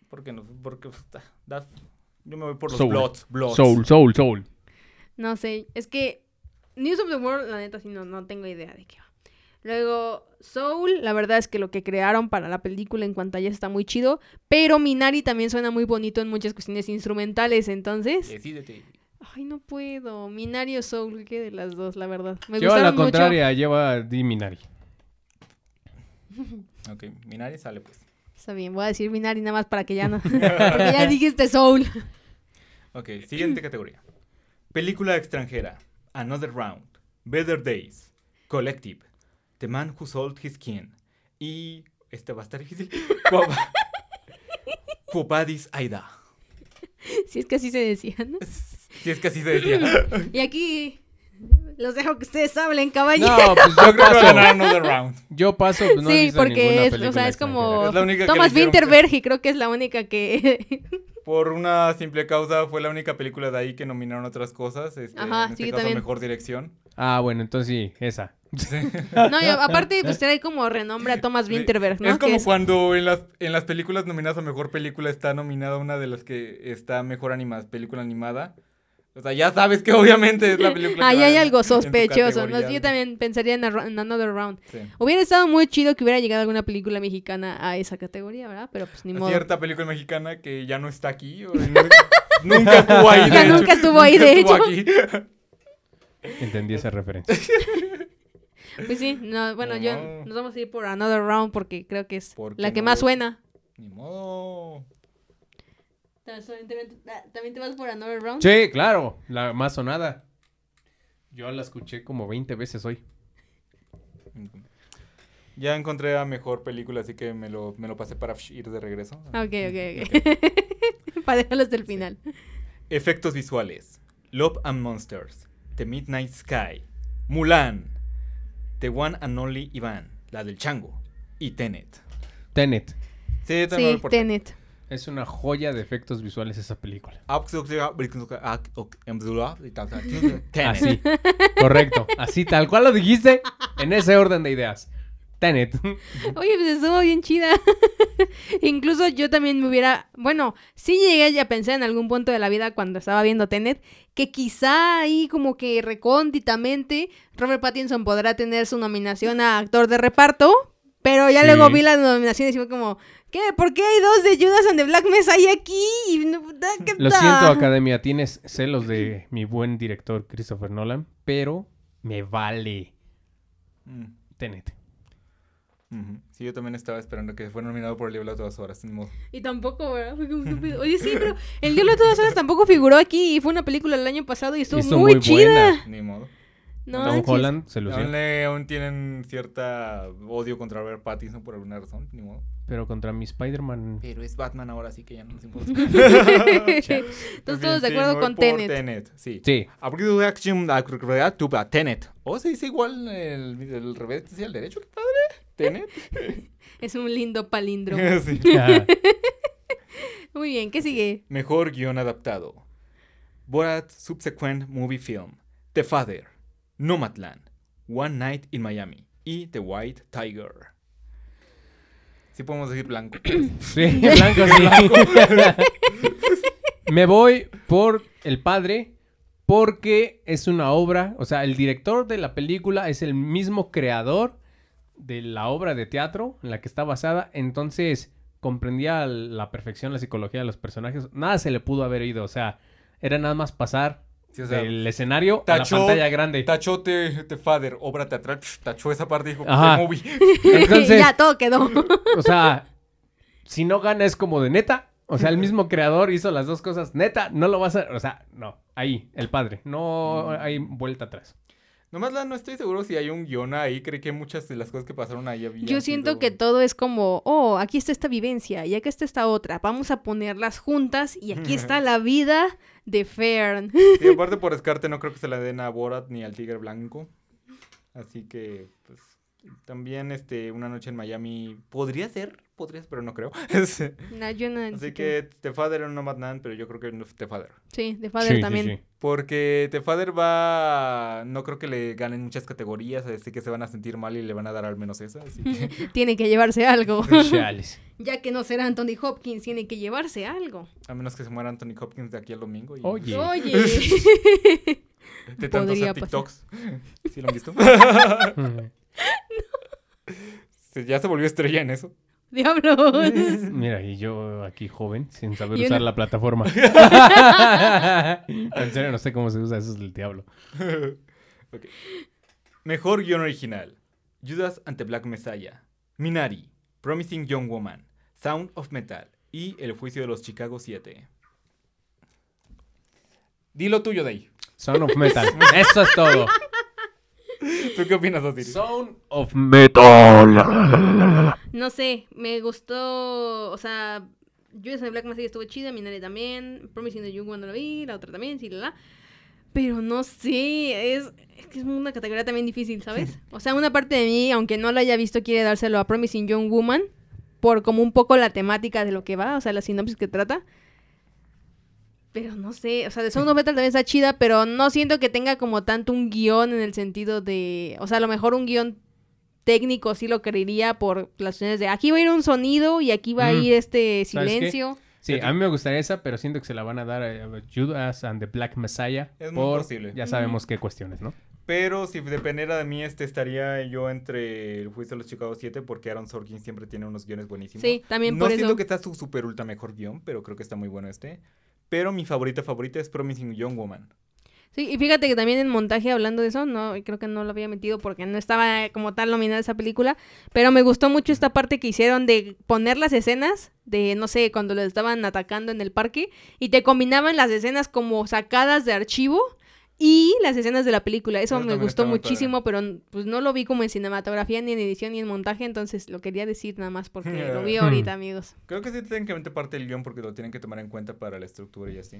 ¿Por qué no? Porque da- da- yo me voy por los Soul. Bloods. Bloods. Soul, Soul, Soul. No sé, es que News of the World, la neta, sí, no, no tengo idea de qué va. Luego, Soul, la verdad es que lo que crearon para la película en pantalla está muy chido, pero Minari también suena muy bonito en muchas cuestiones instrumentales, entonces... Decídete. Ay, no puedo. Minari o Soul, ¿qué de las dos, la verdad? Me Lleva la gustaron mucho. contraria, lleva Diminari. Ok, Minari sale pues. Está bien, voy a decir Minari nada más para que ya no... porque ya dijiste Soul. Ok, siguiente categoría. Película extranjera. Another Round. Better Days. Collective. The Man Who Sold His Skin. Y... Este va a estar difícil. Vadis Aida. Si es que así se decía, ¿no? Si es que así se decía. Y aquí los dejo que ustedes hablen, caballero. No, pues Yo yo creo que va a paso. ganar Another Round. Yo paso, pues no sí, porque es, o sea, es como extranjera. Es la única que Thomas Winterberg y creo que es la única que... Por una simple causa, fue la única película de ahí que nominaron otras cosas. Este, Ajá, en este sí, caso, también. mejor dirección. Ah, bueno, entonces sí, esa. no, y aparte pues trae como renombre a Thomas Winterberg, ¿no? Es como es- cuando en las, en las películas nominadas a mejor película está nominada una de las que está mejor animada, película animada. O sea, ya sabes que obviamente es la película. Ahí hay algo sospechoso. Yo también pensaría en, Another Round. Sí. Hubiera estado muy chido que hubiera llegado alguna película mexicana a esa categoría, ¿verdad? Pero pues ni modo. Cierta película mexicana que ya no está aquí. o nu- nunca estuvo ahí. de Ya hecho. nunca estuvo ahí, de estuvo hecho. aquí. Entendí esa referencia. Pues sí, no, bueno, yo No. nos vamos a ir por Another Round porque creo que es ¿Por qué la que no? más suena. Ni modo. ¿También te vas por Another Round? Sí, claro, la más sonada. Yo la escuché como 20 veces hoy. Ya encontré a mejor película, así que me lo, me lo pasé para ir de regreso. Ok, ok, ok. para dejarlo hasta el final. Efectos visuales. Love and Monsters. The Midnight Sky. Mulan. The One and Only Ivan. La del chango. Y Tenet. Tenet. Sí, Sí. Tenet. Es una joya de efectos visuales esa película. Tenet. Así. Correcto. Así, tal cual lo dijiste, en ese orden de ideas. Tenet. Oye, pues estuvo bien chida. Incluso yo también me hubiera, bueno, sí llegué a pensar en algún punto de la vida cuando estaba viendo Tenet, que quizá ahí como que recónditamente Robert Pattinson podrá tener su nominación a actor de reparto, pero ya Sí. luego vi las nominaciones y fue como, ¿qué? ¿Por qué hay dos de Judas and the Black Messiah aquí? Y no- ¿qué Lo siento, Academia, tienes celos de mi buen director Christopher Nolan, pero me vale Mm, Tenet. Sí, yo también estaba esperando que fuera nominado por el Diablo a todas horas. Ni modo. Y tampoco, ¿verdad? Fue como estúpido. Oye, sí, pero El Diablo de todas horas tampoco figuró aquí y fue una película el año pasado y estuvo, Estuvo muy, muy chida. buena. Ni modo. No, Tom manches. Holland se lució, Aún, le- aún tienen cierta odio contra Robert Pattinson por alguna razón. Ni modo. pero contra mi Spider-Man. Pero es Batman ahora, así que ya no nos importa. Todos de Sí, acuerdo con Tenet. Tenet, sí. Sí, Abrido de acción a tuba Tenet. O se dice igual el, el revés y el derecho, qué padre. Tenet. Es un lindo palíndromo. Sí. Muy bien, ¿qué sigue? Mejor guion adaptado. Borat Subsequent Movie Film. The Father. Nomadland. One Night in Miami. Y The White Tiger. Sí podemos decir blanco. Sí, blanco, sí. Me voy por El Padre porque es una obra, o sea, el director de la película es el mismo creador de la obra de teatro en la que está basada, entonces comprendía a la perfección la psicología de los personajes, nada se le pudo haber ido, o sea, era nada más pasar Sí, o sea, del escenario a la pantalla grande. Tachó The Father, obra teatral. Tachó esa parte y dijo, Ajá. The Movie. Entonces, ya, todo quedó. o sea, si no gana es como de neta. O sea, el mismo creador hizo las dos cosas. Neta, no lo vas a... O sea, no. Ahí, el padre. No hay vuelta atrás. Nomás la, no estoy seguro si hay un guion ahí. Creo que muchas de las cosas que pasaron ahí había. Yo siento que todo es como, oh, aquí está esta vivencia y acá está esta otra. Vamos a ponerlas juntas y aquí está la vida de Fern. Y aparte por descarte no creo que se la den a Borat ni al Tigre Blanco. Así que, pues, también este, una noche en Miami podría ser, pero no creo. No, yo no, Así sí que The Father no Madman, pero yo creo que no The Father. Sí, Sí, Father sí, también. sí. Porque The Father va, no creo que le ganen muchas categorías, así que se van a sentir mal y le van a dar al menos esa. Así que, Tiene que llevarse algo. Ya que no será Anthony Hopkins, tiene que llevarse algo. a menos que se muera Anthony Hopkins de aquí al domingo. Y, Oye. Oye. de tantos podría hacer pasar. TikToks. ¿Sí lo han visto? Se- ya se volvió estrella en eso. Diablos. Mira, y yo aquí joven, sin saber Y usar la plataforma. en serio, no sé cómo se usa, eso es del diablo. Mejor guion original. Judas ante Black Messiah. Minari. Promising Young Woman. Sound of Metal. Y El juicio de los Chicago 7. Dilo tuyo, Day. Sound of Metal. Eso es todo. ¿Tú qué opinas, Osiris? Sound of Metal. No sé, me gustó, o sea, Judas and the Black Messiah estuvo chida, Minari también, Promising the Young no lo vi, la otra también, sí, la, la. Pero no sé, es, es que es una categoría también difícil, ¿sabes? O sea, una parte de mí, aunque no lo haya visto, quiere dárselo a Promising Young Woman, por como un poco la temática de lo que va, o sea, la sinopsis que trata. Pero no sé, o sea, de Sound of Metal también está chida, pero no siento que tenga como tanto un guion en el sentido de, o sea, a lo mejor un guion técnico sí lo creería por las opciones de aquí va a ir un sonido y aquí va a ir este silencio. Sí, a mí me gustaría esa, pero siento que se la van a dar a Judas and the Black Messiah. Es muy por posible. Ya sabemos qué cuestiones, ¿no? Pero si dependiera de mí, este estaría yo entre El juicio de los Chicago 7 porque Aaron Sorkin siempre tiene unos guiones buenísimos. Sí, también no por siento eso. que está su super ultra mejor guion, pero creo que está muy bueno este. Pero mi favorita favorita es Promising Young Woman. Sí, y fíjate que también en montaje hablando de eso, no, creo que no lo había metido porque no estaba como tal nominada esa película, pero me gustó mucho esta parte que hicieron de poner las escenas de, no sé, cuando les estaban atacando en el parque y te combinaban las escenas como sacadas de archivo y las escenas de la película. Eso Eso me gustó muchísimo, pero pues no lo vi como en cinematografía, ni en edición, ni en montaje, entonces lo quería decir nada más porque lo vi ahorita, amigos. Creo que sí meter parte del guion porque lo tienen que tomar en cuenta para la estructura y así.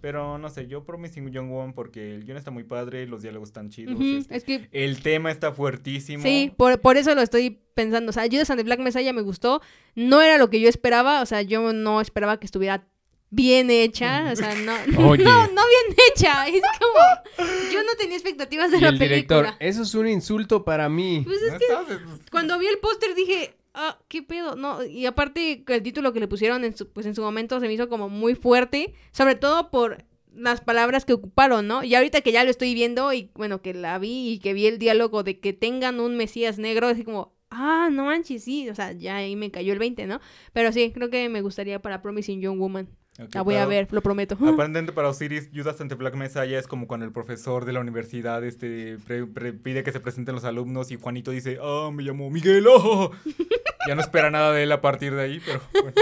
Pero no sé, yo Promising Young Woman porque el guion está muy padre, los diálogos están chidos. Este, Es que El tema está fuertísimo. Sí, por, por eso lo estoy pensando. O sea, Judas and the Black Messiah me gustó. No era lo que yo esperaba. O sea, yo no esperaba que estuviera bien hecha. O sea, no, Oye. no, no bien hecha. Es como. Yo no tenía expectativas de Y la el director, película. eso es un insulto para mí. Pues No es que estás- cuando vi el póster dije. Ah, qué pedo, no, y aparte el título que le pusieron en su, pues en su momento se me hizo como muy fuerte, sobre todo por las palabras que ocuparon, ¿no? Y ahorita que ya lo estoy viendo y bueno, que la vi y que vi el diálogo de que tengan un Mesías negro, así como, ah, no manches, sí, o sea, ya ahí me cayó el 20, ¿no? Pero sí, creo que me gustaría para Promising Young Woman. La voy a ver, lo prometo. Aparentemente para Osiris, Judas ante Black Messiah es como cuando el profesor de la universidad este, pre- pre- pide que se presenten los alumnos y Juanito dice, ah, me llamo Miguel, oh". Ya no espera nada de él a partir de ahí, pero bueno.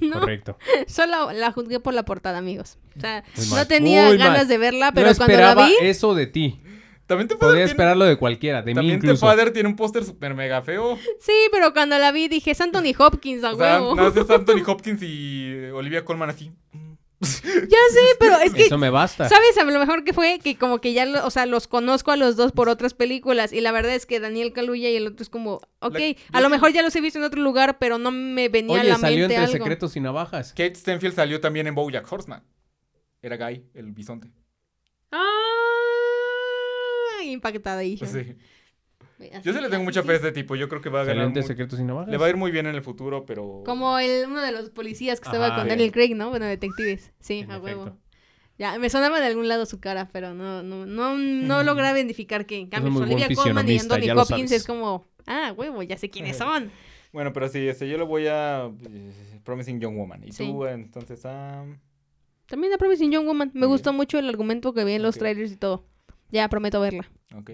no, Correcto. solo la juzgué por la portada, amigos. O sea, no tenía Muy ganas mal. de verla, no pero cuando la esperaba vi, eso de ti. También te Podría esperarlo de cualquiera, de mí También The incluso. Father tiene un póster super mega feo. sí, pero cuando la vi dije, es Anthony Hopkins, a O sea, huevo. más es Anthony Hopkins y Olivia Colman así. Ya sé, pero es que Eso me basta. ¿Sabes? A lo mejor que fue que como que ya, lo- o sea, los conozco a los dos por otras películas y la verdad es que Daniel Kaluuya y el otro es como, ok, La- a lo mejor ya los he visto en otro lugar, pero no me venía a Oye, la salió mente entre algo. secretos y navajas. Kate Stenfield salió también en Bojack Horseman. Era Guy, el bisonte. Ah, impactada ahí. Sí. Así- Yo sí le tengo mucha fe a este tipo. Yo creo que va a ganar. entre mu- secretos y navajas. Le va a ir muy bien en el futuro, pero. Como el, uno de los policías que estaba Ajá. con. Daniel Craig, ¿no? Bueno, detectives. Sí, En a huevo. Ya, me sonaba de algún lado su cara, pero no, no, no, no lograba identificar que en cambio Olivia Colman y Anthony lo Hopkins es como, ah, huevo, ya sé quiénes son. Bueno, pero sí, este, yo le voy a. eh, Promising Young Woman. Y Sí. tú, entonces, a. También a Promising Young Woman. Me gustó mucho el argumento que vi en los Ok. trailers y todo. Ya, prometo verla. ok.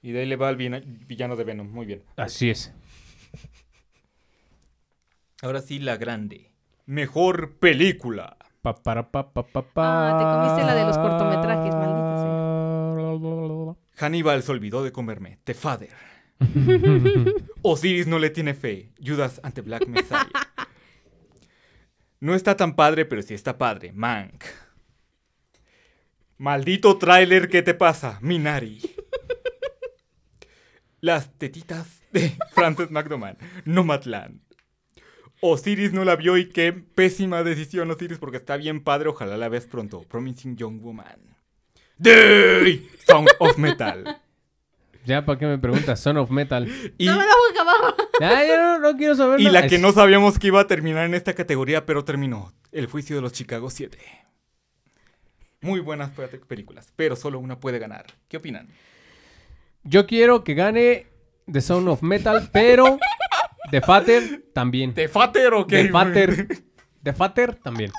Y de ahí le va al villano de Venom. Muy bien. Así es. Ahora sí, la grande. Mejor película. Pa, para, pa, pa, pa, pa. Ah, te comiste la de los cortometrajes, maldita sea. Hannibal se olvidó de comerme. The Father. Osiris no le tiene fe. Judas ante Black Messiah. No está tan padre, pero sí está padre. Mank. Maldito tráiler, ¿qué te pasa? Minari. Las tetitas de Frances McDormand. Nomadland. Osiris no la vio y qué pésima decisión, Osiris, porque está bien padre. Ojalá la veas pronto. Promising Young Woman. Day Sound of Metal. Ya, ¿para qué me preguntas? Son of Metal. Y, No me la boca abajo. Ya, ya no, no quiero saber y nada. la que no sabíamos que iba a terminar en esta categoría, pero terminó. El juicio de los Chicago 7. Muy buenas pe- películas, pero solo una puede ganar. ¿Qué opinan? Yo quiero que gane The Sound of Metal, pero The Fater también. ¿De Fater o qué? The Fater. The Fater también.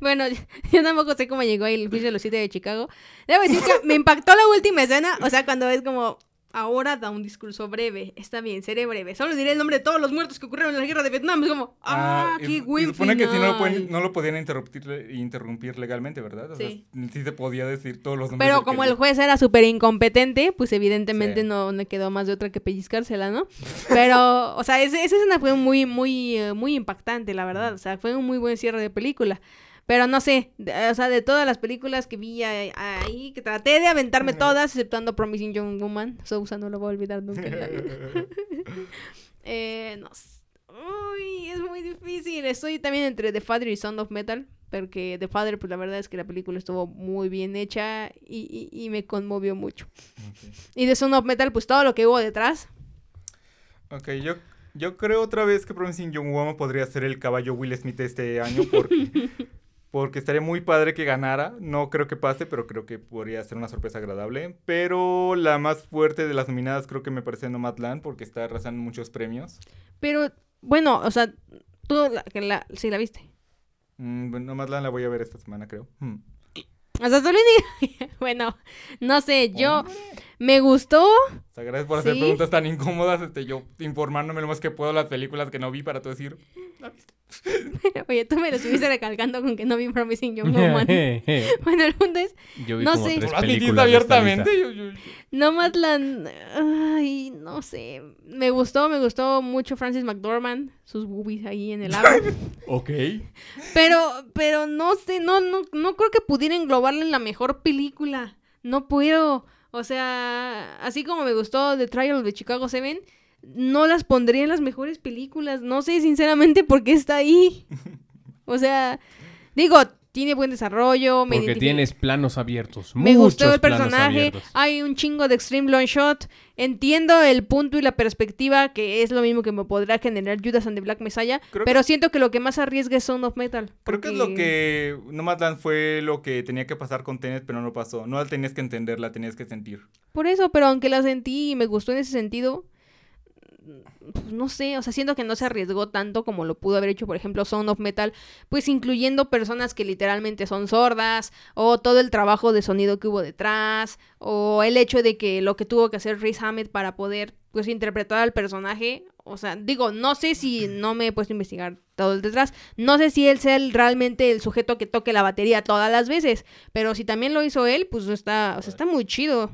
Bueno, yo tampoco sé cómo llegó ahí el juicio de los siete de Chicago. Debo decir que me impactó la última escena. O sea, cuando es como, ahora da un discurso breve. Está bien, seré breve. Solo diré el nombre de todos los muertos que ocurrieron en la guerra de Vietnam. Es como, ah, y- qué güey. Se supone que si no lo, pueden- no lo podían interrumpir, interrumpir legalmente, ¿verdad? O sea, Sí. sí se podía decir todos los nombres. Pero como que- el juez era súper incompetente, pues evidentemente Sí. no me quedó más de otra que pellizcársela, ¿no? Pero, o sea, esa escena fue muy, muy, eh, muy impactante, la verdad. O sea, fue un muy buen cierre de película. Pero no sé, de- o sea, de todas las películas que vi ahí, que traté de aventarme todas, exceptuando Promising Young Woman. Sousa no lo voy a olvidar nunca. Eh, no sé. Uy, es muy difícil. Estoy también entre The Father y Sound of Metal. Porque The Father, pues la verdad es que la película estuvo muy bien hecha y, y- y me conmovió mucho. Y de Sound of Metal, pues todo lo que hubo detrás. Ok, yo, yo creo otra vez que Promising Young Woman podría ser el caballo Will Smith este año porque, porque estaría muy padre que ganara. No creo que pase, pero creo que podría ser una sorpresa agradable. Pero la más fuerte de las nominadas creo que me parece Nomadland porque está arrasando muchos premios. Pero, bueno, o sea, tú la, que la, sí la viste. Mm, Nomadland la voy a ver esta semana, creo. Hmm. O sea, solo Bueno, no sé, yo me gustó. O sea, gracias por hacer Sí. preguntas tan incómodas. Este, yo informándome lo más que puedo las películas que no vi para tú decir. "Mm, la viste". Oye, tú me lo estuviste recalcando con que no vi Promising Young Woman. bueno, el punto es, Yo vi No como sé. tres películas abiertamente. yo- yo- Nomadland, ay, no sé, me gustó, me gustó mucho Francis McDormand, sus boobies ahí en el agua, Ok. pero, pero no sé, no, no, no creo que pudiera englobarla en la mejor película, no puedo, o sea, así como me gustó The Trial de Chicago 7, no las pondría en las mejores películas, no sé sinceramente por qué está ahí, o sea, digo, tiene buen desarrollo, me Porque tienes planos abiertos. me gustó muchos el planos personaje. abiertos. Hay un chingo de extreme long shot. Entiendo el punto y la perspectiva, que es lo mismo que me podrá generar Judas and the Black Messiah. Creo pero siento que lo que más arriesga es Sound of Metal. Creo que es lo que Nomadland fue lo que tenía que pasar con Tenet, pero no pasó. No la tenías que entender, la tenías que sentir. Por eso, pero aunque la sentí y me gustó en ese sentido. Pues, No sé, o sea, siento que no se arriesgó tanto como lo pudo haber hecho, por ejemplo, Sound of Metal, pues incluyendo personas que literalmente son sordas, o todo el trabajo de sonido que hubo detrás, o el hecho de que lo que tuvo que hacer Riz Ahmed para poder, pues, interpretar al personaje, o sea, digo, no sé si no me he puesto a investigar todo el detrás, no sé si él sea el- realmente el sujeto que toque la batería todas las veces, pero si también lo hizo él, pues está, o sea, está muy chido.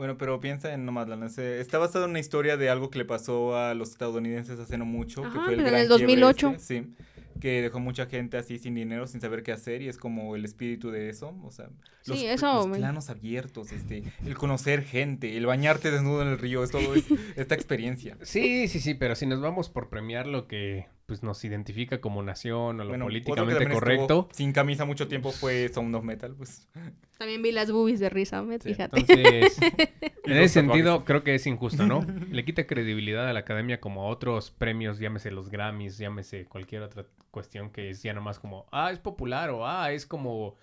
Bueno, pero piensa en Nomadland. Está basado en una historia de algo que le pasó a los estadounidenses hace no mucho. que fue el en gran el 2008. quiebre este, sí. Que dejó mucha gente así sin dinero, sin saber qué hacer. Y es como el espíritu de eso. O sea, los, Sí, eso los me- planos abiertos, este, el conocer gente, el bañarte desnudo en el río. Es todo es- esta experiencia. Sí, sí, sí, pero si nos vamos por premiar lo que pues nos identifica como nación o lo Bueno, políticamente correcto. Sin camisa mucho tiempo fue Sound of Metal. Pues También vi las boobies de Riz Ahmed, Sí, fíjate. Entonces, en ese sentido, tatuajes. creo que es injusto, ¿no? Le quita credibilidad a la academia como a otros premios, llámese los Grammys, llámese cualquier otra cuestión que es ya nomás como, ah, es popular o ah, es como,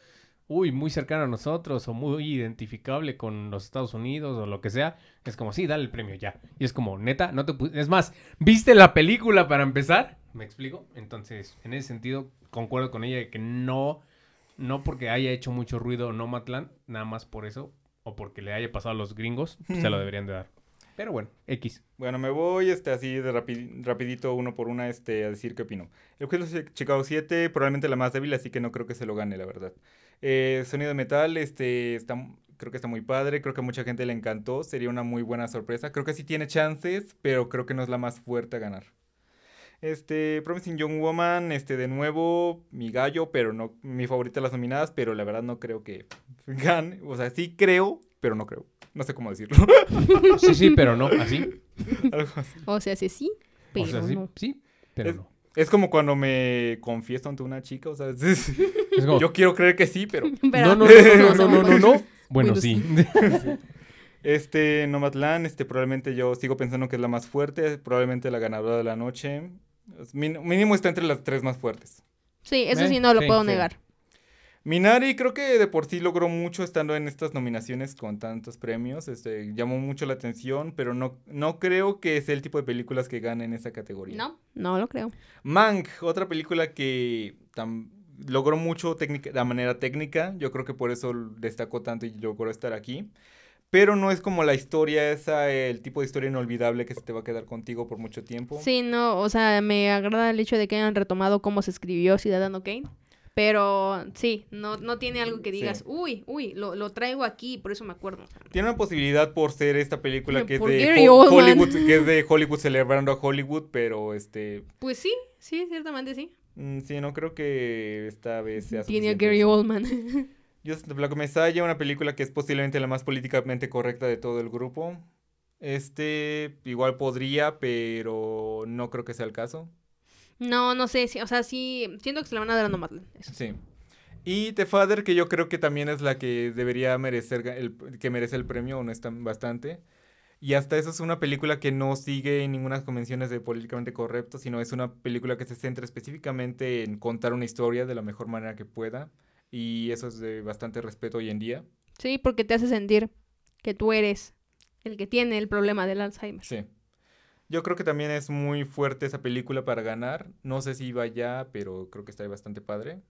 uy, muy cercano a nosotros o muy identificable con los Estados Unidos o lo que sea. Es como, sí, dale el premio ya. Y es como, neta, no te Es más, ¿viste la película para empezar? ¿Me explico? Entonces, en ese sentido, concuerdo con ella de que no, no porque haya hecho mucho ruido Nomadland, nada más por eso, o porque le haya pasado a los gringos, pues, se lo deberían de dar. Pero bueno, X. Bueno, me voy este, así de rapi- rapidito, uno por una, este, a decir qué opino. El juez de Chicago 7, probablemente la más débil, así que no creo que se lo gane, la verdad. Eh, sonido de metal, este, está, Creo que está muy padre, creo que a mucha gente le encantó, sería una muy buena sorpresa. Creo que sí tiene chances, pero creo que no es la más fuerte a ganar. Este, Promising Young Woman, este, de nuevo, mi gallo, pero no, mi favorita de las nominadas, pero la verdad no creo que gane. O sea, sí creo, pero no creo. No sé cómo decirlo. Sí, sí, pero no, así. Algo así. O sea, sí, sí, pero o sea, sí, no. sí, pero Es- no. Es como cuando me confieso ante una chica, o sea, es- Es como, yo quiero creer que sí, pero... Pero- no, no, no, no, no, no, no, no. Bueno, Bueno, sí. Este, Nomadland, este, probablemente yo sigo pensando que es la más fuerte, probablemente la ganadora de la noche. Mínimo está entre las tres más fuertes. Sí, eso Eh, sí no lo sí, puedo sí. negar. Minari creo que de por sí logró mucho estando en estas nominaciones con tantos premios, este, llamó mucho la atención, pero no, no creo que sea el tipo de películas que ganen esa categoría. No, no lo creo. Mank, otra película que tam- logró mucho técnica, de manera técnica, yo creo que por eso destacó tanto y logró estar aquí. Pero no es como la historia esa, el tipo de historia inolvidable que se te va a quedar contigo por mucho tiempo. Sí, no, o sea, me agrada el hecho de que hayan retomado cómo se escribió Ciudadano Kane. Pero sí, no, no tiene algo que digas, Sí. uy, uy, lo, lo traigo aquí, por eso me acuerdo. Tiene una posibilidad por ser esta película que es de Ho-. Hollywood, que es de Hollywood celebrando a Hollywood, pero este, Pues sí, sí, ciertamente sí. mm, sí, no creo que esta vez sea Tiene a Gary. Oldman. Just the Black Messiah, una película que es posiblemente la más políticamente correcta de todo el grupo. Este igual podría, pero no creo que sea el caso. no, no sé, sí, o sea, sí, siento que se la van a dar a Nomadland. eso. Sí. Y The Father, que yo creo que también es la que debería merecer el, que merece el premio, honestan bastante. Y hasta eso es una película que no sigue ninguna convenciones de políticamente correcto, sino es una película que se centra específicamente en contar una historia de la mejor manera que pueda. Y eso es de bastante respeto hoy en día. Sí, porque te hace sentir que tú eres el que tiene el problema del Alzheimer. Sí. Yo creo que también es muy fuerte esa película para ganar. No sé si iba ya, pero creo que está bastante padre.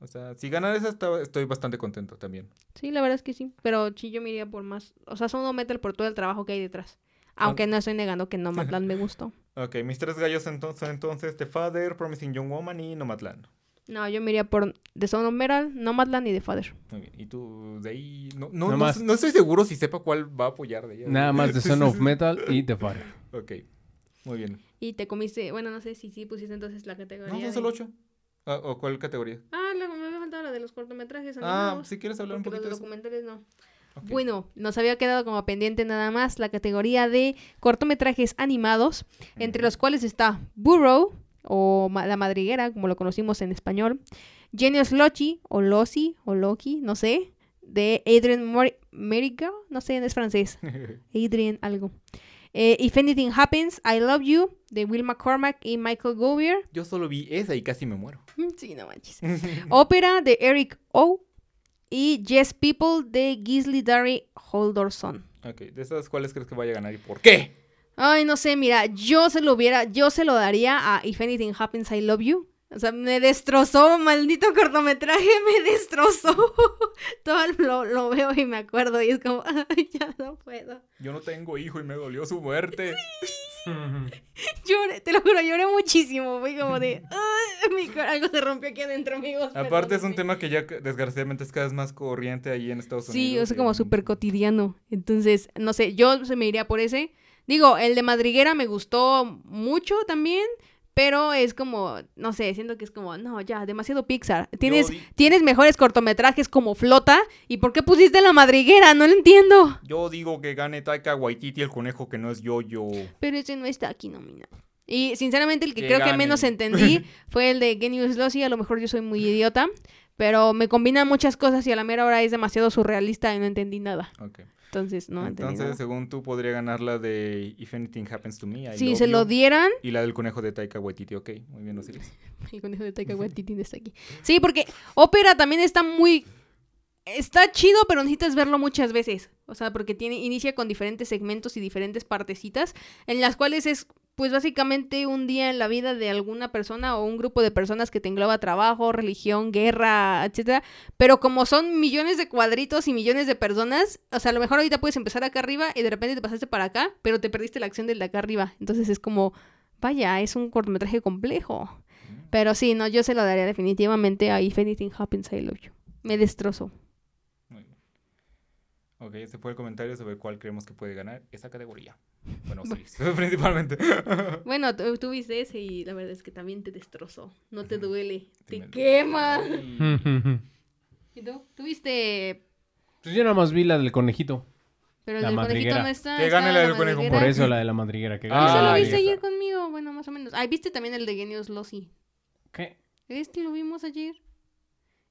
O sea, si ganar esa está- estoy bastante contento también. Sí, la verdad es que sí, pero sí yo me iría por más, o sea, solo metal por todo el trabajo que hay detrás. Aunque no estoy negando que Nomadland me gustó. Ok, mis tres gallos entonces, son entonces The Father, Promising Young Woman y Nomadland. No, yo me iría por The Son of Metal, Nomadland y The Father. Muy bien. ¿Y tú de ahí? No, no, no, más. no estoy seguro si sepa cuál va a apoyar de ella. Nada más The Son of Metal y The Father. Ok, muy bien. Y te comiste, bueno, no sé si sí pusiste entonces la categoría. No, son solo ocho. Ah, ¿O cuál categoría? Ah, luego me había faltado la de los cortometrajes Ah, animados. si quieres hablar un poquito de los eso. documentales no. Bueno, nos había quedado como pendiente nada más la categoría de cortometrajes animados, entre los cuales está Burrow, o La Madriguera, como lo conocimos en español, Genius Loci, o Loci, o Loki, no sé, de Adrian Meriga, no sé, es francés, Adrian algo. Eh, If Anything Happens, I Love You, de Will McCormack y Michael Govier. Yo solo vi esa y casi me muero. Mm, Sí, no manches. Ópera de Eric O. Y Yes People de Gisli Dari Holdorson. ok, de esas, ¿cuáles crees que vaya a ganar y por qué? Ay, no sé, mira, yo se lo hubiera, yo se lo daría a If Anything Happens, I Love You. O sea, me destrozó, maldito cortometraje, me destrozó. Todo lo, lo veo y me acuerdo y es como, ay, ya no puedo. Yo no tengo hijo y me dolió su muerte. Lloré, te lo juro, lloré muchísimo. Fue como de, ay, mi cor- algo se rompió aquí adentro, amigos. Aparte es un tema que ya desgraciadamente es cada vez más corriente ahí en Estados Unidos. Sí, es y como súper cotidiano. Entonces, no sé, yo se me iría por ese. Digo, el de Madriguera me gustó mucho también, pero es como, no sé, siento que es como, no, ya, demasiado Pixar. Tienes, di- tienes mejores cortometrajes como Flota, ¿y por qué pusiste la Madriguera? No lo entiendo. Yo digo que gane Taika Waititi el conejo que no es yo-yo. Pero ese no está aquí nominado. Y sinceramente el que, Que creo que menos entendí fue el de Genius Lossy, a lo mejor yo soy muy idiota, pero me combinan muchas cosas y a la mera hora es demasiado surrealista y no entendí nada. Entonces, no Entonces, nada. según tú, podría ganar la de If Anything Happens to Me. I Si se lo dieran, Y la del conejo de Taika Waititi. Ok, muy bien, Osiris. El conejo de Taika Waititi está aquí. Sí, porque ópera también está muy... Está chido, pero necesitas verlo muchas veces. O sea, porque tiene, inicia con diferentes segmentos y diferentes partecitas, en las cuales es, pues básicamente un día en la vida de alguna persona o un grupo de personas que te engloba trabajo, religión, guerra, etcétera. Pero como son millones de cuadritos y millones de personas, o sea, a lo mejor ahorita puedes empezar acá arriba y de repente te pasaste para acá, pero te perdiste la acción del de acá arriba. Entonces es como, vaya, es un cortometraje complejo. Pero sí, no, yo se lo daría definitivamente a If Anything Happens, I Love You. Me destrozó. Muy bien. Ok, ese fue el comentario sobre cuál creemos que puede ganar esa categoría. Bueno, series, principalmente. Bueno, tú, tú viste ese y la verdad es que también te destrozó. No te duele, Sí te quema. ¿Y tú? ¿Tú viste? Pues yo nada más vi la del conejito. Pero el La del conejito madriguera. no está. Que está gane la del conejo. Por eso la de la madriguera. Que Ah, gane Eso la lo viste ayer conmigo, bueno, más o menos. Ay, ¿viste también el de Genius Lossy? ¿Qué? Este lo vimos ayer.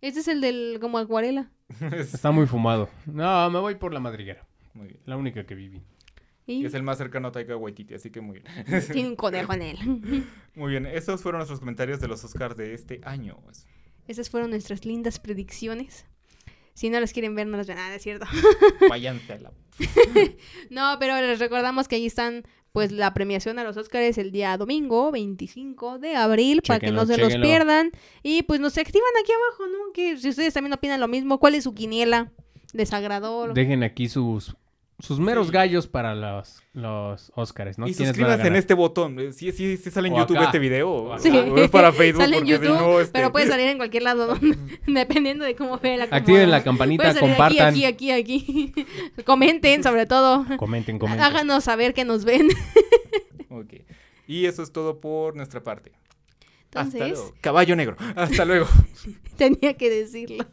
Este es el del como acuarela. Está muy fumado. No, me voy por la madriguera. Muy bien. La única que viví. Y Es el más cercano a Taika Waititi, así que muy bien. tiene un conejo en él. Muy bien, esos fueron nuestros comentarios de los Oscars de este año. Esas fueron nuestras lindas predicciones. Si no las quieren ver, no las ven. Ah, no es cierto. Váyanse a la... No, pero les recordamos que ahí están, pues, la premiación a los Oscars el día domingo, 25 de abril, para que no se los pierdan. Y pues nos activan aquí abajo, ¿no? Que si ustedes también opinan lo mismo, ¿cuál es su quiniela? ¿Desagradó? Dejen aquí sus, sus meros Sí. gallos para los, los Oscars, ¿no? y ¿Quiénes van a suscríbanse en este botón. Eh, Sí, sí, sí sale en O YouTube acá. este video. O Sí. O es para Facebook, Sale en si YouTube, no, este... pero puede salir en cualquier lado, dependiendo de cómo vea la Activen la campanita, compartan. Aquí, aquí, aquí, aquí. Comenten, sobre todo. Comenten, comenten. Háganos saber que nos ven. Ok. Y eso es todo por nuestra parte. Hasta Entonces, luego. Caballo negro. Hasta luego. tenía que decirlo.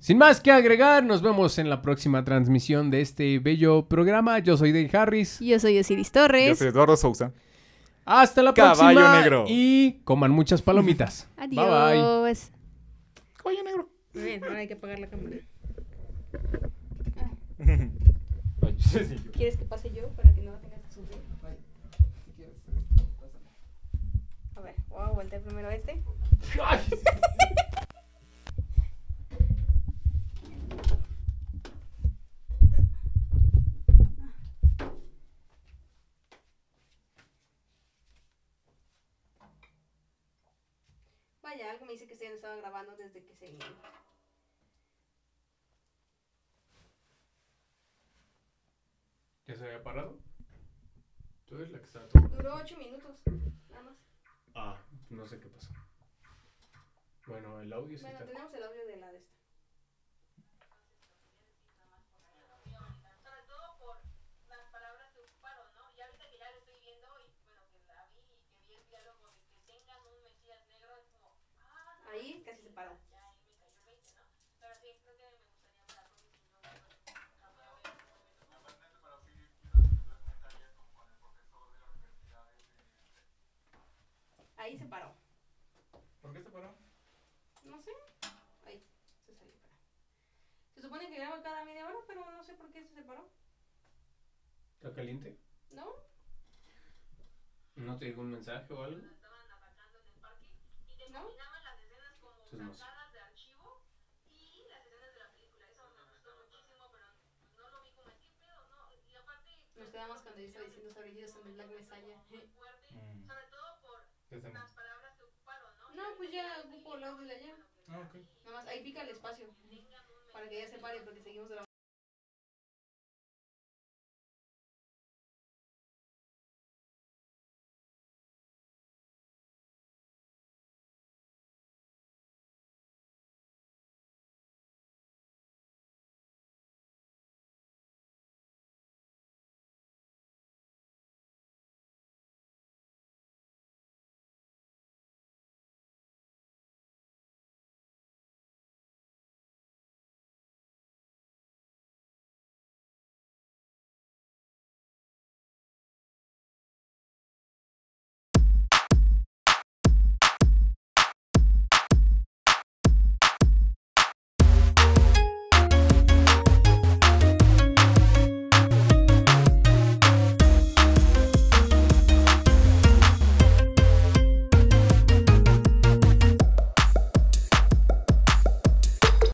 Sin más que agregar, nos vemos en la próxima transmisión de este bello programa. Yo soy Dave Harris. Yo soy Osiris Yo Torres. soy Eduardo Sousa. Hasta la Caballo próxima. negro. Y coman muchas palomitas. Bye bye. Adiós. Caballo negro. Muy bien, ahora hay que apagar la cámara. Yo. ¿Quieres que pase yo para que no tengas que sufrir? A ver, voy a voltear primero este. Vaya, algo me dice que se han estado grabando desde que se... ¿Ya se había parado? Tú eres la que está Duró ocho minutos, nada más. Ah, no sé qué pasó. Bueno, el audio sí Bueno, está. tenemos el audio de la de esta. Sobre todo por las palabras que ocuparon, ¿no? Y ahorita que ya lo estoy viendo y bueno, que la vi y que vi el diálogo de que tengan un Mesías negro, es como, ah, ahí casi se para. Ya ahí me cayó el 20, ¿no? Pero sí, creo que me gustaría para todos y no Ahí se paró. ¿Por qué se paró? No sé. Ahí, se salió. espera. Se supone que graba cada media hora, pero no sé por qué se separó. ¿Está caliente? ¿No? ¿No te llegó un mensaje o algo? ¿No? Entonces no sé. Nos quedamos cuando yo estaba diciendo sobre Jesus and the Black Messiah. Mm. Desde- No, pues ya ocupo el audio de allá. Ah, ok. Nada más ahí pica el espacio. Para que ya se pare porque seguimos grabando.